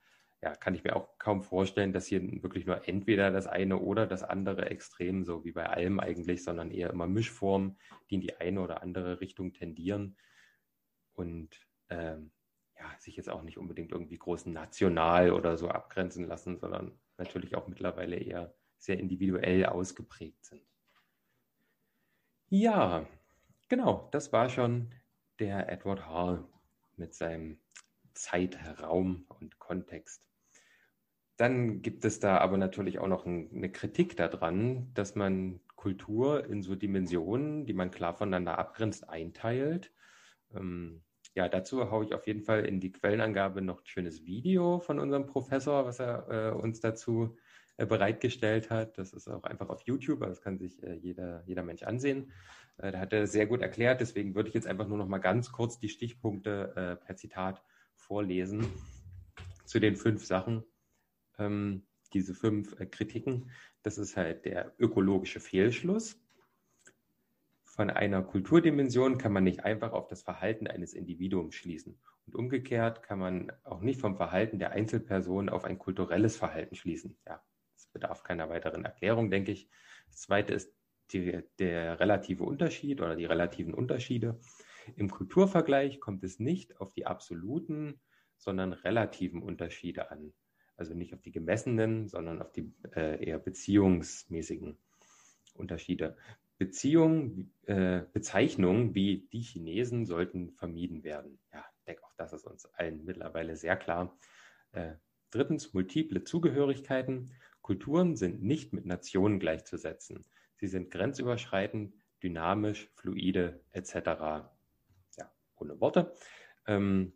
Ja, kann ich mir auch kaum vorstellen, dass hier wirklich nur entweder das eine oder das andere Extrem, so wie bei allem eigentlich, sondern eher immer Mischformen, die in die eine oder andere Richtung tendieren und ähm, ja, sich jetzt auch nicht unbedingt irgendwie groß national oder so abgrenzen lassen, sondern natürlich auch mittlerweile eher sehr individuell ausgeprägt sind. Ja, genau, das war schon der Edward Hall mit seinem Zeit, Raum und Kontext. Dann gibt es da aber natürlich auch noch eine Kritik daran, dass man Kultur in so Dimensionen, die man klar voneinander abgrenzt, einteilt. Ähm, ja, dazu haue ich auf jeden Fall in die Quellenangabe noch ein schönes Video von unserem Professor, was er äh, uns dazu bereitgestellt hat. Das ist auch einfach auf YouTube, das kann sich äh, jeder, jeder Mensch ansehen. Äh, da hat er sehr gut erklärt, deswegen würde ich jetzt einfach nur noch mal ganz kurz die Stichpunkte per Zitat vorlesen zu den fünf Sachen. Ähm, diese fünf Kritiken, das ist halt der ökologische Fehlschluss. Von einer Kulturdimension kann man nicht einfach auf das Verhalten eines Individuums schließen. Und umgekehrt kann man auch nicht vom Verhalten der Einzelperson auf ein kulturelles Verhalten schließen. Ja, bedarf keiner weiteren Erklärung, denke ich. Das zweite ist die, der relative Unterschied oder die relativen Unterschiede. Im Kulturvergleich kommt es nicht auf die absoluten, sondern relativen Unterschiede an. Also nicht auf die gemessenen, sondern auf die äh, eher beziehungsmäßigen Unterschiede. Beziehungen, äh, Bezeichnungen wie die Chinesen sollten vermieden werden. Ja, ich denke, auch das ist uns allen mittlerweile sehr klar. Äh, drittens, multiple Zugehörigkeiten. Kulturen sind nicht mit Nationen gleichzusetzen. Sie sind grenzüberschreitend, dynamisch, fluide etc. Ja, ohne Worte. Ähm,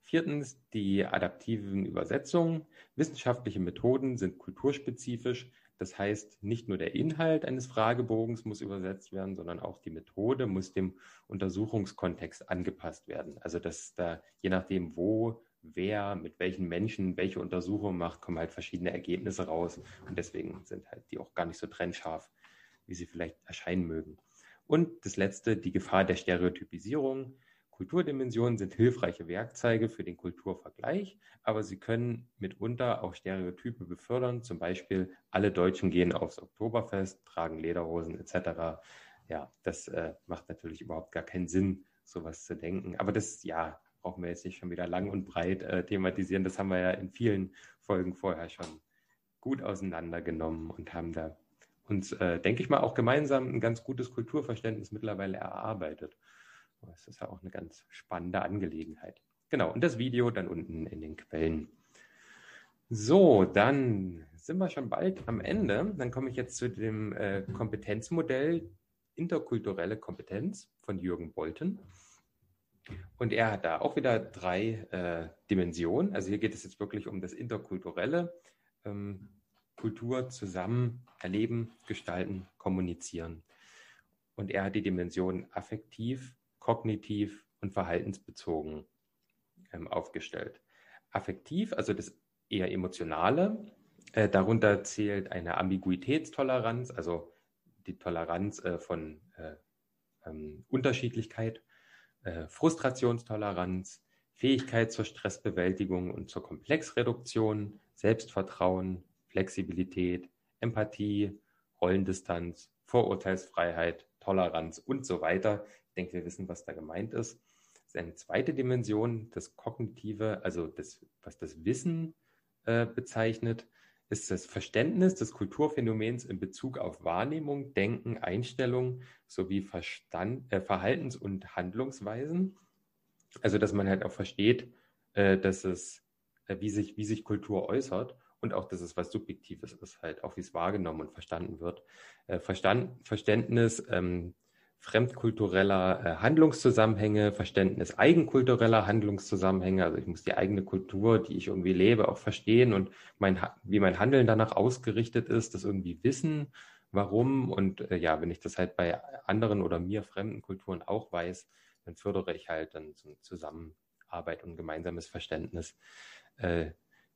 Viertens die adaptiven Übersetzungen. Wissenschaftliche Methoden sind kulturspezifisch. Das heißt, nicht nur der Inhalt eines Fragebogens muss übersetzt werden, sondern auch die Methode muss dem Untersuchungskontext angepasst werden. Also dass da je nachdem, wo, wer, mit welchen Menschen welche Untersuchungen macht, kommen halt verschiedene Ergebnisse raus. Und deswegen sind halt die auch gar nicht so trennscharf, wie sie vielleicht erscheinen mögen. Und das letzte, die Gefahr der Stereotypisierung. Kulturdimensionen sind hilfreiche Werkzeuge für den Kulturvergleich, aber sie können mitunter auch Stereotype befördern. Zum Beispiel, alle Deutschen gehen aufs Oktoberfest, tragen Lederhosen etc. Ja, das äh, macht natürlich überhaupt gar keinen Sinn, sowas zu denken. Aber das, ja, brauchen wir schon wieder lang und breit äh, thematisieren. Das haben wir ja in vielen Folgen vorher schon gut auseinandergenommen und haben da uns, äh, denke ich mal, auch gemeinsam ein ganz gutes Kulturverständnis mittlerweile erarbeitet. Das ist ja auch eine ganz spannende Angelegenheit. Genau, und das Video dann unten in den Quellen. So, dann sind wir schon bald am Ende. Dann komme ich jetzt zu dem äh, Kompetenzmodell interkulturelle Kompetenz von Jürgen Bolten. Und er hat da auch wieder drei äh, Dimensionen. Also hier geht es jetzt wirklich um das interkulturelle. Ähm, Kultur zusammen erleben, gestalten, kommunizieren. Und er hat die Dimension affektiv, kognitiv und verhaltensbezogen ähm, aufgestellt. Affektiv, also das eher emotionale, äh, darunter zählt eine Ambiguitätstoleranz, also die Toleranz äh, von äh, ähm, Unterschiedlichkeit, äh, Frustrationstoleranz, Fähigkeit zur Stressbewältigung und zur Komplexreduktion, Selbstvertrauen, Flexibilität, Empathie, Rollendistanz, Vorurteilsfreiheit, Toleranz und so weiter denke, wir wissen, was da gemeint ist. Das ist eine zweite Dimension, das Kognitive, also das, was das Wissen äh, bezeichnet, ist das Verständnis des Kulturphänomens in Bezug auf Wahrnehmung, Denken, Einstellung sowie Verstand, äh, Verhaltens- und Handlungsweisen. Also, dass man halt auch versteht, äh, dass es, äh, wie, sich, wie sich Kultur äußert und auch, dass es was Subjektives ist, halt auch wie es wahrgenommen und verstanden wird. Äh, Verstand, Verständnis ähm, fremdkultureller äh, Handlungszusammenhänge, Verständnis eigenkultureller Handlungszusammenhänge. Also ich muss die eigene Kultur, die ich irgendwie lebe, auch verstehen und mein, wie mein Handeln danach ausgerichtet ist, das irgendwie wissen, warum. Und äh, ja, wenn ich das halt bei anderen oder mir fremden Kulturen auch weiß, dann fördere ich halt dann so Zusammenarbeit und gemeinsames Verständnis. Äh,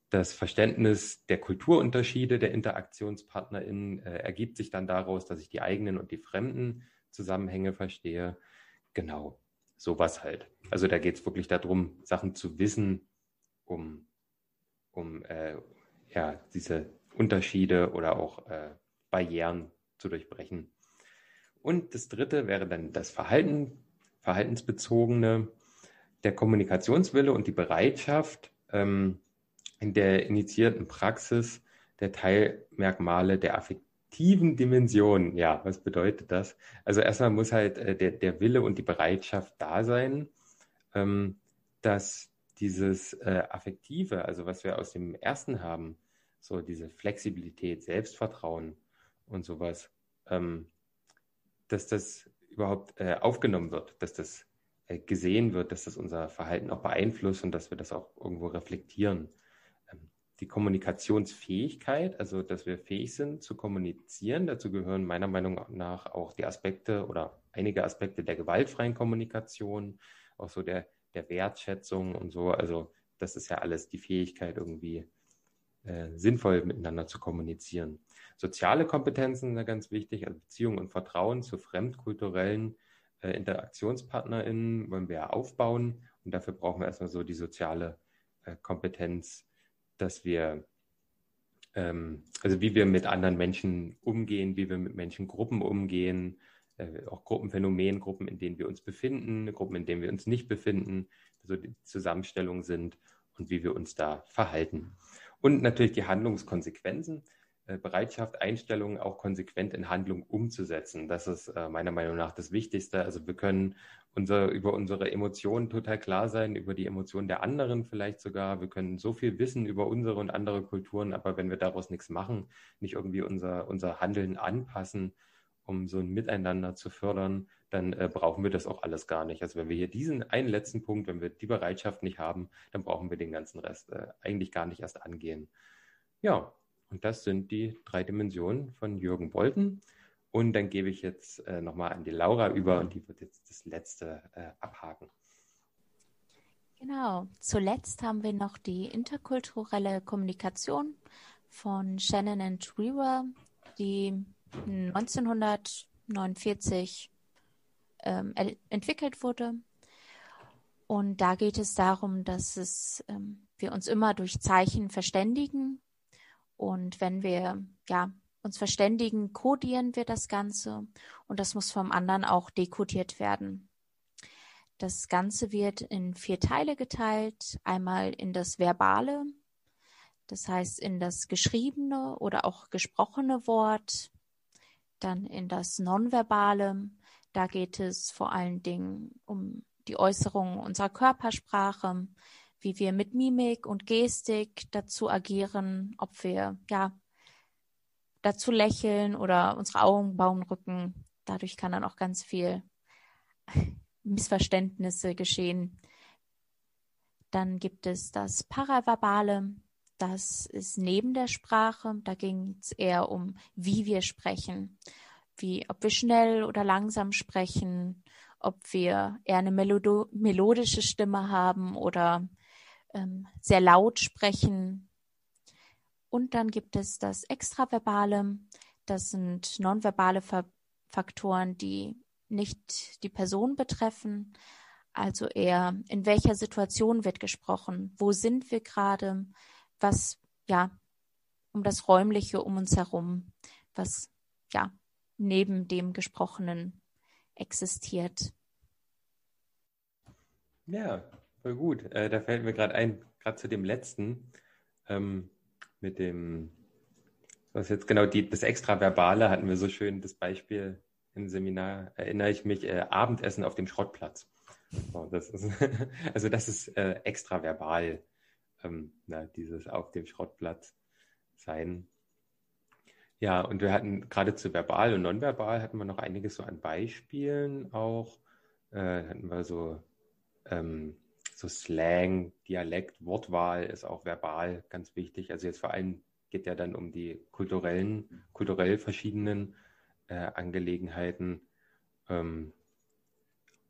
das Verständnis der Kulturunterschiede der InteraktionspartnerInnen äh, ergibt sich dann daraus, dass ich die eigenen und die fremden Zusammenhänge verstehe. Genau, sowas halt. Also da geht es wirklich darum, Sachen zu wissen, um, um äh, ja, diese Unterschiede oder auch äh, Barrieren zu durchbrechen. Und das dritte wäre dann das Verhalten, verhaltensbezogene, der Kommunikationswille und die Bereitschaft ähm, in der initiierten Praxis der Teilmerkmale der Affektivität aktiven Dimension. Ja, was bedeutet das? Also erstmal muss halt äh, der, der Wille und die Bereitschaft da sein, ähm, dass dieses äh, Affektive, also was wir aus dem ersten haben, so diese Flexibilität, Selbstvertrauen und sowas, ähm, dass das überhaupt äh, aufgenommen wird, dass das äh, gesehen wird, dass das unser Verhalten auch beeinflusst und dass wir das auch irgendwo reflektieren die Kommunikationsfähigkeit, also dass wir fähig sind zu kommunizieren. Dazu gehören meiner Meinung nach auch die Aspekte oder einige Aspekte der gewaltfreien Kommunikation, auch so der, der Wertschätzung und so. Also das ist ja alles die Fähigkeit, irgendwie äh, sinnvoll miteinander zu kommunizieren. Soziale Kompetenzen sind da ganz wichtig, also Beziehung und Vertrauen zu fremdkulturellen äh, InteraktionspartnerInnen wollen wir ja aufbauen und dafür brauchen wir erstmal so die soziale äh, Kompetenz dass wir, ähm, also wie wir mit anderen Menschen umgehen, wie wir mit Menschengruppen umgehen, äh, auch Gruppenphänomen, Gruppen, in denen wir uns befinden, Gruppen, in denen wir uns nicht befinden, so die Zusammenstellung sind und wie wir uns da verhalten. Und natürlich die Handlungskonsequenzen. Äh, Bereitschaft, Einstellungen auch konsequent in Handlung umzusetzen. Das ist äh, meiner Meinung nach das Wichtigste. Also wir können unser, über unsere Emotionen total klar sein, über die Emotionen der anderen vielleicht sogar. Wir können so viel wissen über unsere und andere Kulturen, aber wenn wir daraus nichts machen, nicht irgendwie unser, unser Handeln anpassen, um so ein Miteinander zu fördern, dann äh, brauchen wir das auch alles gar nicht. Also wenn wir hier diesen einen letzten Punkt, wenn wir die Bereitschaft nicht haben, dann brauchen wir den ganzen Rest äh, eigentlich gar nicht erst angehen. Ja, und das sind die drei Dimensionen von Jürgen Bolten. Und dann gebe ich jetzt äh, nochmal an die Laura über und die wird jetzt das letzte äh, abhaken. Genau. Zuletzt haben wir noch die interkulturelle Kommunikation von Shannon and Weaver, die 1949 ähm, entwickelt wurde. Und da geht es darum, dass es, ähm, wir uns immer durch Zeichen verständigen und wenn wir ja uns verständigen, kodieren wir das Ganze und das muss vom anderen auch dekodiert werden. Das Ganze wird in vier Teile geteilt. Einmal in das Verbale, das heißt in das geschriebene oder auch gesprochene Wort. Dann in das Nonverbale, da geht es vor allen Dingen um die Äußerung unserer Körpersprache, wie wir mit Mimik und Gestik dazu agieren, ob wir ja dazu lächeln oder unsere Augenbrauen rücken. Dadurch kann dann auch ganz viel Missverständnisse geschehen. Dann gibt es das Paraverbale. Das ist neben der Sprache. Da ging es eher um, wie wir sprechen, wie ob wir schnell oder langsam sprechen, ob wir eher eine melodische Stimme haben oder ähm, sehr laut sprechen. Und dann gibt es das Extraverbale. Das sind nonverbale Faktoren, die nicht die Person betreffen. Also eher, in welcher Situation wird gesprochen? Wo sind wir gerade? Was, ja, um das Räumliche um uns herum, was, ja, neben dem Gesprochenen existiert. Ja, Voll gut. Äh, da fällt mir gerade ein, gerade zu dem letzten, ähm, mit dem, was jetzt genau die, das Extraverbale hatten wir so schön das Beispiel im Seminar, erinnere ich mich, äh, Abendessen auf dem Schrottplatz. So, das ist, also das ist äh, extraverbal, ähm, na, dieses auf dem Schrottplatz sein. Ja, und wir hatten gerade zu verbal und nonverbal hatten wir noch einiges so an Beispielen auch. Äh, hatten wir so ähm, so Slang, Dialekt, Wortwahl ist auch verbal ganz wichtig. Also jetzt vor allem geht ja dann um die kulturellen, kulturell verschiedenen äh, Angelegenheiten. Ähm,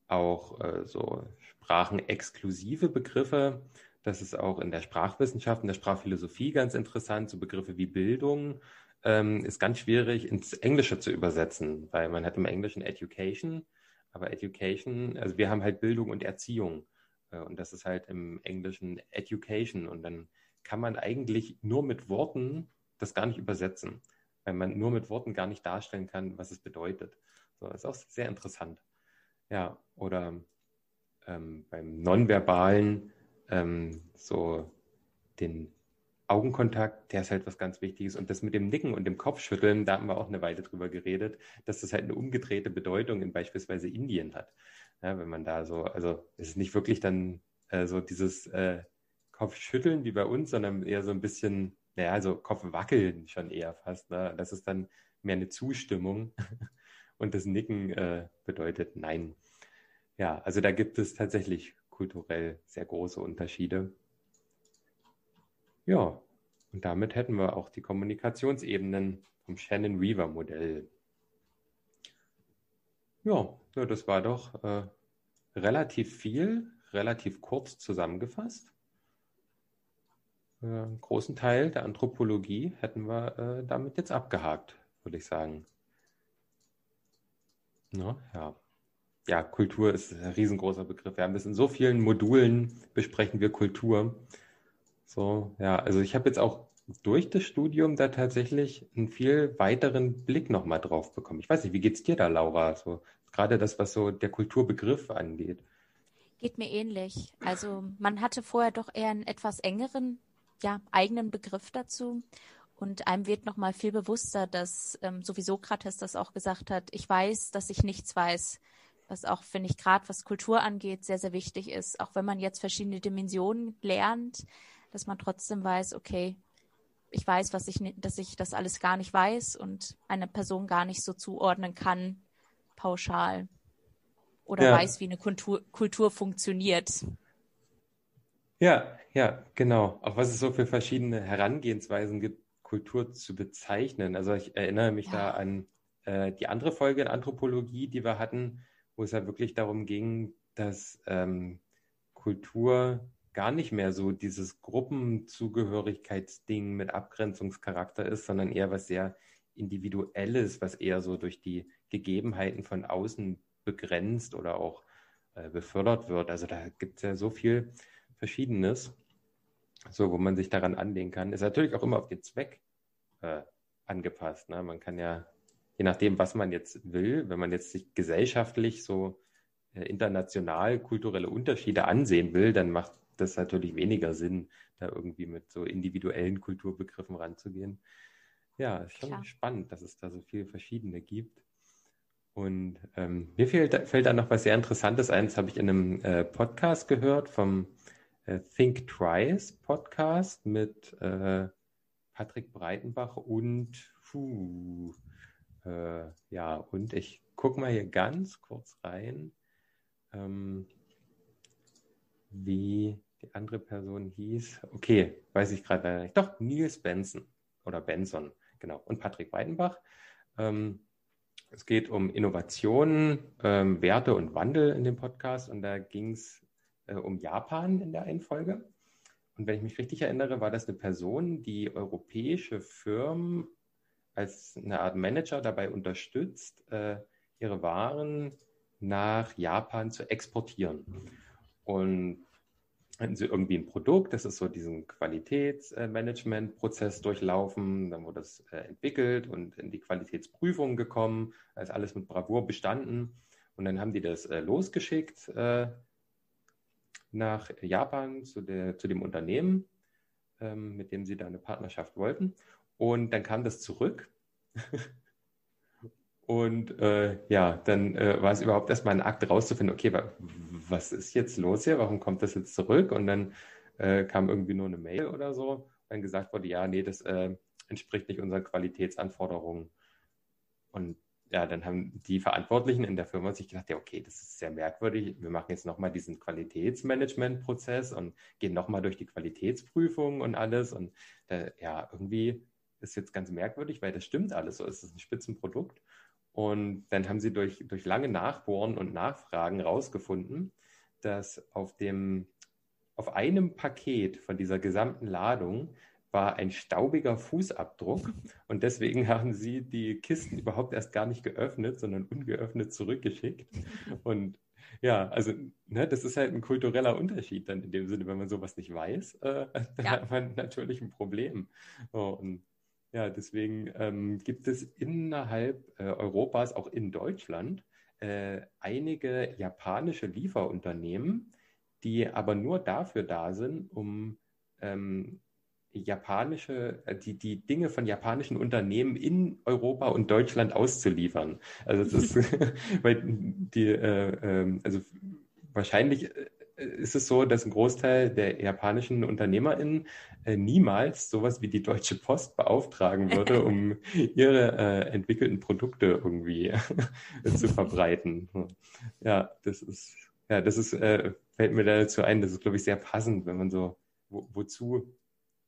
auch äh, so sprachenexklusive Begriffe. Das ist auch in der Sprachwissenschaft, in der Sprachphilosophie ganz interessant. So Begriffe wie Bildung ähm, ist ganz schwierig ins Englische zu übersetzen, weil man hat im Englischen Education, aber Education, also wir haben halt Bildung und Erziehung. Äh, und das ist halt im Englischen Education. Und dann kann man eigentlich nur mit Worten das gar nicht übersetzen, weil man nur mit Worten gar nicht darstellen kann, was es bedeutet. So, das ist auch sehr interessant. Ja, oder ähm, beim Nonverbalen ähm, so den Augenkontakt, der ist halt was ganz Wichtiges. Und das mit dem Nicken und dem Kopfschütteln, da haben wir auch eine Weile drüber geredet, dass das halt eine umgedrehte Bedeutung in beispielsweise Indien hat. Ja, wenn man da so, also es ist nicht wirklich dann äh, so dieses äh, Kopfschütteln wie bei uns, sondern eher so ein bisschen, naja, also Kopfwackeln schon eher fast. Ne? Das ist dann mehr eine Zustimmung und das Nicken äh, bedeutet Nein. Ja, also da gibt es tatsächlich kulturell sehr große Unterschiede. Ja, und damit hätten wir auch die Kommunikationsebenen vom Shannon-Weaver-Modell ja, ja das war doch äh, relativ viel, relativ kurz zusammengefasst. Äh, einen großen Teil der Anthropologie hätten wir äh, damit jetzt abgehakt, würde ich sagen. Na, ja. ja, Kultur ist ein riesengroßer Begriff. Wir haben das in so vielen Modulen besprechen wir Kultur. So, ja, also ich habe jetzt auch durch das Studium da tatsächlich einen viel weiteren Blick nochmal drauf bekommen. Ich weiß nicht, wie geht's dir da, Laura? So, gerade das, was so der Kulturbegriff angeht. Geht mir ähnlich. Also man hatte vorher doch eher einen etwas engeren ja, eigenen Begriff dazu. Und einem wird nochmal viel bewusster, dass ähm, so wie Sokrates das auch gesagt hat, ich weiß, dass ich nichts weiß. Was auch, finde ich, gerade was Kultur angeht, sehr, sehr wichtig ist. Auch wenn man jetzt verschiedene Dimensionen lernt, dass man trotzdem weiß, okay, ich weiß, was ich, dass ich das alles gar nicht weiß und eine Person gar nicht so zuordnen kann, pauschal. Oder ja. weiß, wie eine Kultur, Kultur funktioniert. Ja, ja, genau. Auch was es so für verschiedene Herangehensweisen gibt, Kultur zu bezeichnen. Also ich erinnere mich ja. da an äh, die andere Folge in Anthropologie, die wir hatten, wo es ja wirklich darum ging, dass ähm, Kultur gar nicht mehr so dieses Gruppenzugehörigkeitsding mit Abgrenzungscharakter ist, sondern eher was sehr Individuelles, was eher so durch die Gegebenheiten von außen begrenzt oder auch äh, befördert wird. Also da gibt es ja so viel Verschiedenes so, wo man sich daran anlehnen kann. Ist natürlich auch immer auf den Zweck äh, angepasst. Ne? Man kann ja, je nachdem, was man jetzt will, wenn man jetzt sich gesellschaftlich so äh, international kulturelle Unterschiede ansehen will, dann macht das natürlich weniger Sinn, da irgendwie mit so individuellen Kulturbegriffen ranzugehen. Ja, ist schon Klar. spannend, dass es da so viele verschiedene gibt. Und ähm, mir fällt, fällt da noch was sehr Interessantes ein. Das habe ich in einem äh, Podcast gehört vom äh, Think Twice Podcast mit äh, Patrick Breitenbach und puh, äh, ja, und ich gucke mal hier ganz kurz rein, ähm, wie die andere Person hieß. Okay, weiß ich gerade leider nicht. Doch, Nils Benson oder Benson, genau. Und Patrick Breitenbach. Ähm, es geht um Innovationen, ähm, Werte und Wandel in dem Podcast und da ging es äh, um Japan in der einen Folge. Und wenn ich mich richtig erinnere, war das eine Person, die europäische Firmen als eine Art Manager dabei unterstützt, äh, ihre Waren nach Japan zu exportieren. Und hatten sie irgendwie ein Produkt, das ist so diesen Qualitätsmanagement-Prozess durchlaufen, dann wurde es äh, entwickelt und in die Qualitätsprüfung gekommen, ist alles mit Bravour bestanden. Und dann haben die das äh, losgeschickt äh, nach Japan zu, der, zu dem Unternehmen, ähm, mit dem sie da eine Partnerschaft wollten. Und dann kam das zurück. Und äh, ja, dann äh, war es überhaupt erstmal ein Akt rauszufinden, okay, wa was ist jetzt los hier? Warum kommt das jetzt zurück? Und dann äh, kam irgendwie nur eine Mail oder so, dann gesagt wurde, ja, nee, das äh, entspricht nicht unseren Qualitätsanforderungen. Und ja, dann haben die Verantwortlichen in der Firma sich gedacht, ja, okay, das ist sehr merkwürdig. Wir machen jetzt nochmal diesen Qualitätsmanagement-Prozess und gehen nochmal durch die Qualitätsprüfung und alles. Und äh, ja, irgendwie ist jetzt ganz merkwürdig, weil das stimmt alles so. Es ist ein Spitzenprodukt. Und dann haben sie durch, durch lange Nachbohren und Nachfragen rausgefunden, dass auf dem, auf einem Paket von dieser gesamten Ladung war ein staubiger Fußabdruck und deswegen haben sie die Kisten überhaupt erst gar nicht geöffnet, sondern ungeöffnet zurückgeschickt. Und ja, also ne, das ist halt ein kultureller Unterschied dann in dem Sinne, wenn man sowas nicht weiß, äh, dann ja. hat man natürlich ein Problem. So, und ja, deswegen ähm, gibt es innerhalb äh, Europas, auch in Deutschland, äh, einige japanische Lieferunternehmen, die aber nur dafür da sind, um ähm, japanische, äh, die, die Dinge von japanischen Unternehmen in Europa und Deutschland auszuliefern. Also das weil die, äh, äh, also wahrscheinlich äh, ist es so, dass ein Großteil der japanischen UnternehmerInnen äh, niemals sowas wie die Deutsche Post beauftragen würde, um ihre äh, entwickelten Produkte irgendwie zu verbreiten. Ja, das ist, ja, das ist, äh, fällt mir dazu ein, das ist, glaube ich, sehr passend, wenn man so, wo, wozu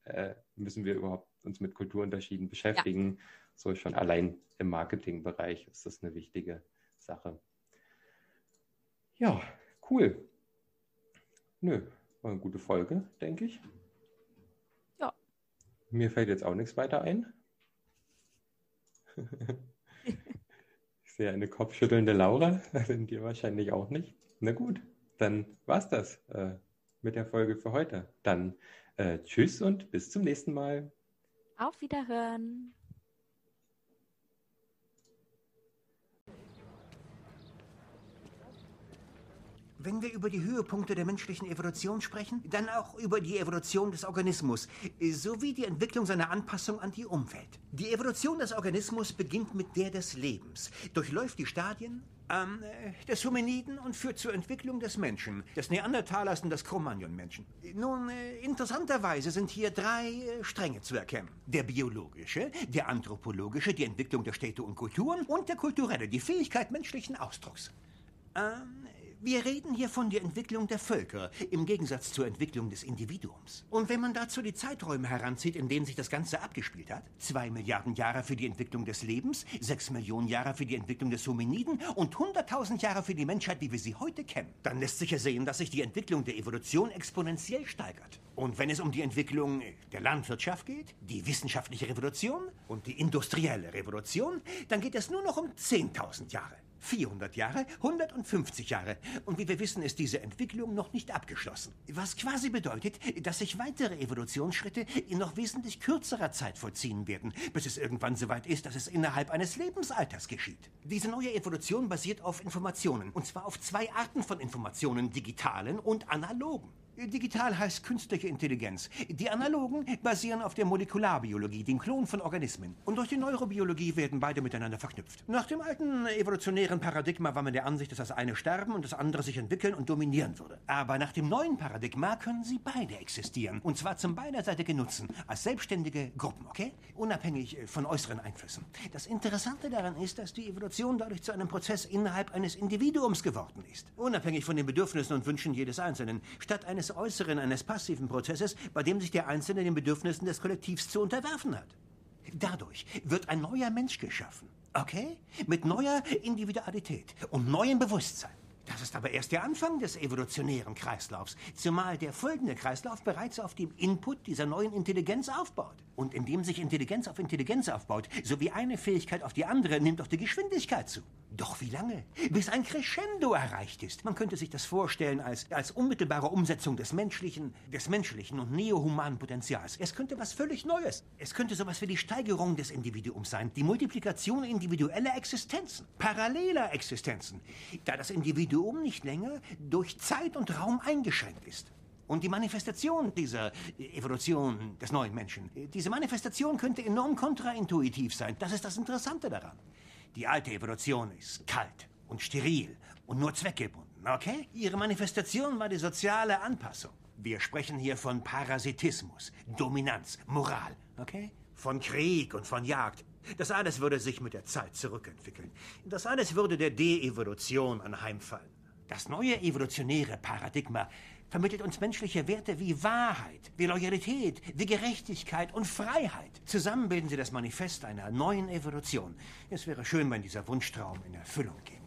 äh, müssen wir überhaupt uns mit Kulturunterschieden beschäftigen. Ja. So schon allein im Marketingbereich ist das eine wichtige Sache. Ja, cool. Nö, war eine gute Folge, denke ich. Ja. Mir fällt jetzt auch nichts weiter ein. ich sehe eine kopfschüttelnde Laura, dir wahrscheinlich auch nicht. Na gut, dann war's das äh, mit der Folge für heute. Dann äh, tschüss und bis zum nächsten Mal. Auf Wiederhören. Wenn wir über die Höhepunkte der menschlichen Evolution sprechen, dann auch über die Evolution des Organismus sowie die Entwicklung seiner Anpassung an die Umwelt. Die Evolution des Organismus beginnt mit der des Lebens, durchläuft die Stadien ähm, des Hominiden und führt zur Entwicklung des Menschen, des Neandertalers und des Cro-Magnon-Menschen. Nun, äh, interessanterweise sind hier drei äh, Stränge zu erkennen. Der biologische, der anthropologische, die Entwicklung der Städte und Kulturen und der kulturelle, die Fähigkeit menschlichen Ausdrucks. Ähm, wir reden hier von der Entwicklung der Völker im Gegensatz zur Entwicklung des Individuums. Und wenn man dazu die Zeiträume heranzieht, in denen sich das Ganze abgespielt hat, zwei Milliarden Jahre für die Entwicklung des Lebens, sechs Millionen Jahre für die Entwicklung des Hominiden und hunderttausend Jahre für die Menschheit, wie wir sie heute kennen, dann lässt sich ja sehen, dass sich die Entwicklung der Evolution exponentiell steigert. Und wenn es um die Entwicklung der Landwirtschaft geht, die wissenschaftliche Revolution und die industrielle Revolution, dann geht es nur noch um 10.000 Jahre. 400 Jahre, 150 Jahre. Und wie wir wissen, ist diese Entwicklung noch nicht abgeschlossen. Was quasi bedeutet, dass sich weitere Evolutionsschritte in noch wesentlich kürzerer Zeit vollziehen werden, bis es irgendwann so weit ist, dass es innerhalb eines Lebensalters geschieht. Diese neue Evolution basiert auf Informationen, und zwar auf zwei Arten von Informationen, digitalen und analogen. Digital heißt künstliche Intelligenz. Die analogen basieren auf der Molekularbiologie, dem Klon von Organismen. Und durch die Neurobiologie werden beide miteinander verknüpft. Nach dem alten evolutionären Paradigma war man der Ansicht, dass das eine sterben und das andere sich entwickeln und dominieren würde. Aber nach dem neuen Paradigma können sie beide existieren. Und zwar zum beiderseitigen Nutzen. Als selbstständige Gruppen, okay? Unabhängig äh, von äußeren Einflüssen. Das Interessante daran ist, dass die Evolution dadurch zu einem Prozess innerhalb eines Individuums geworden ist. Unabhängig von den Bedürfnissen und Wünschen jedes Einzelnen. Statt eines eines Äußeren, eines passiven Prozesses, bei dem sich der Einzelne den Bedürfnissen des Kollektivs zu unterwerfen hat. Dadurch wird ein neuer Mensch geschaffen. Okay? Mit neuer Individualität und neuem Bewusstsein. Das ist aber erst der Anfang des evolutionären Kreislaufs, zumal der folgende Kreislauf bereits auf dem Input dieser neuen Intelligenz aufbaut. Und indem sich Intelligenz auf Intelligenz aufbaut, sowie eine Fähigkeit auf die andere, nimmt auch die Geschwindigkeit zu. Doch wie lange? Bis ein Crescendo erreicht ist. Man könnte sich das vorstellen als, als unmittelbare Umsetzung des menschlichen, des menschlichen und neohumanen Potenzials. Es könnte was völlig Neues. Es könnte sowas wie die Steigerung des Individuums sein, die Multiplikation individueller Existenzen, paralleler Existenzen, da das Individuum nicht länger durch Zeit und Raum eingeschränkt ist. Und die Manifestation dieser Evolution des neuen Menschen, diese Manifestation könnte enorm kontraintuitiv sein. Das ist das Interessante daran. Die alte Evolution ist kalt und steril und nur zweckgebunden, okay? Ihre Manifestation war die soziale Anpassung. Wir sprechen hier von Parasitismus, Dominanz, Moral, okay? Von Krieg und von Jagd. Das alles würde sich mit der Zeit zurückentwickeln. Das alles würde der De-Evolution anheimfallen. Das neue evolutionäre Paradigma vermittelt uns menschliche Werte wie Wahrheit, wie Loyalität, wie Gerechtigkeit und Freiheit. Zusammen bilden sie das Manifest einer neuen Evolution. Es wäre schön, wenn dieser Wunschtraum in Erfüllung ginge.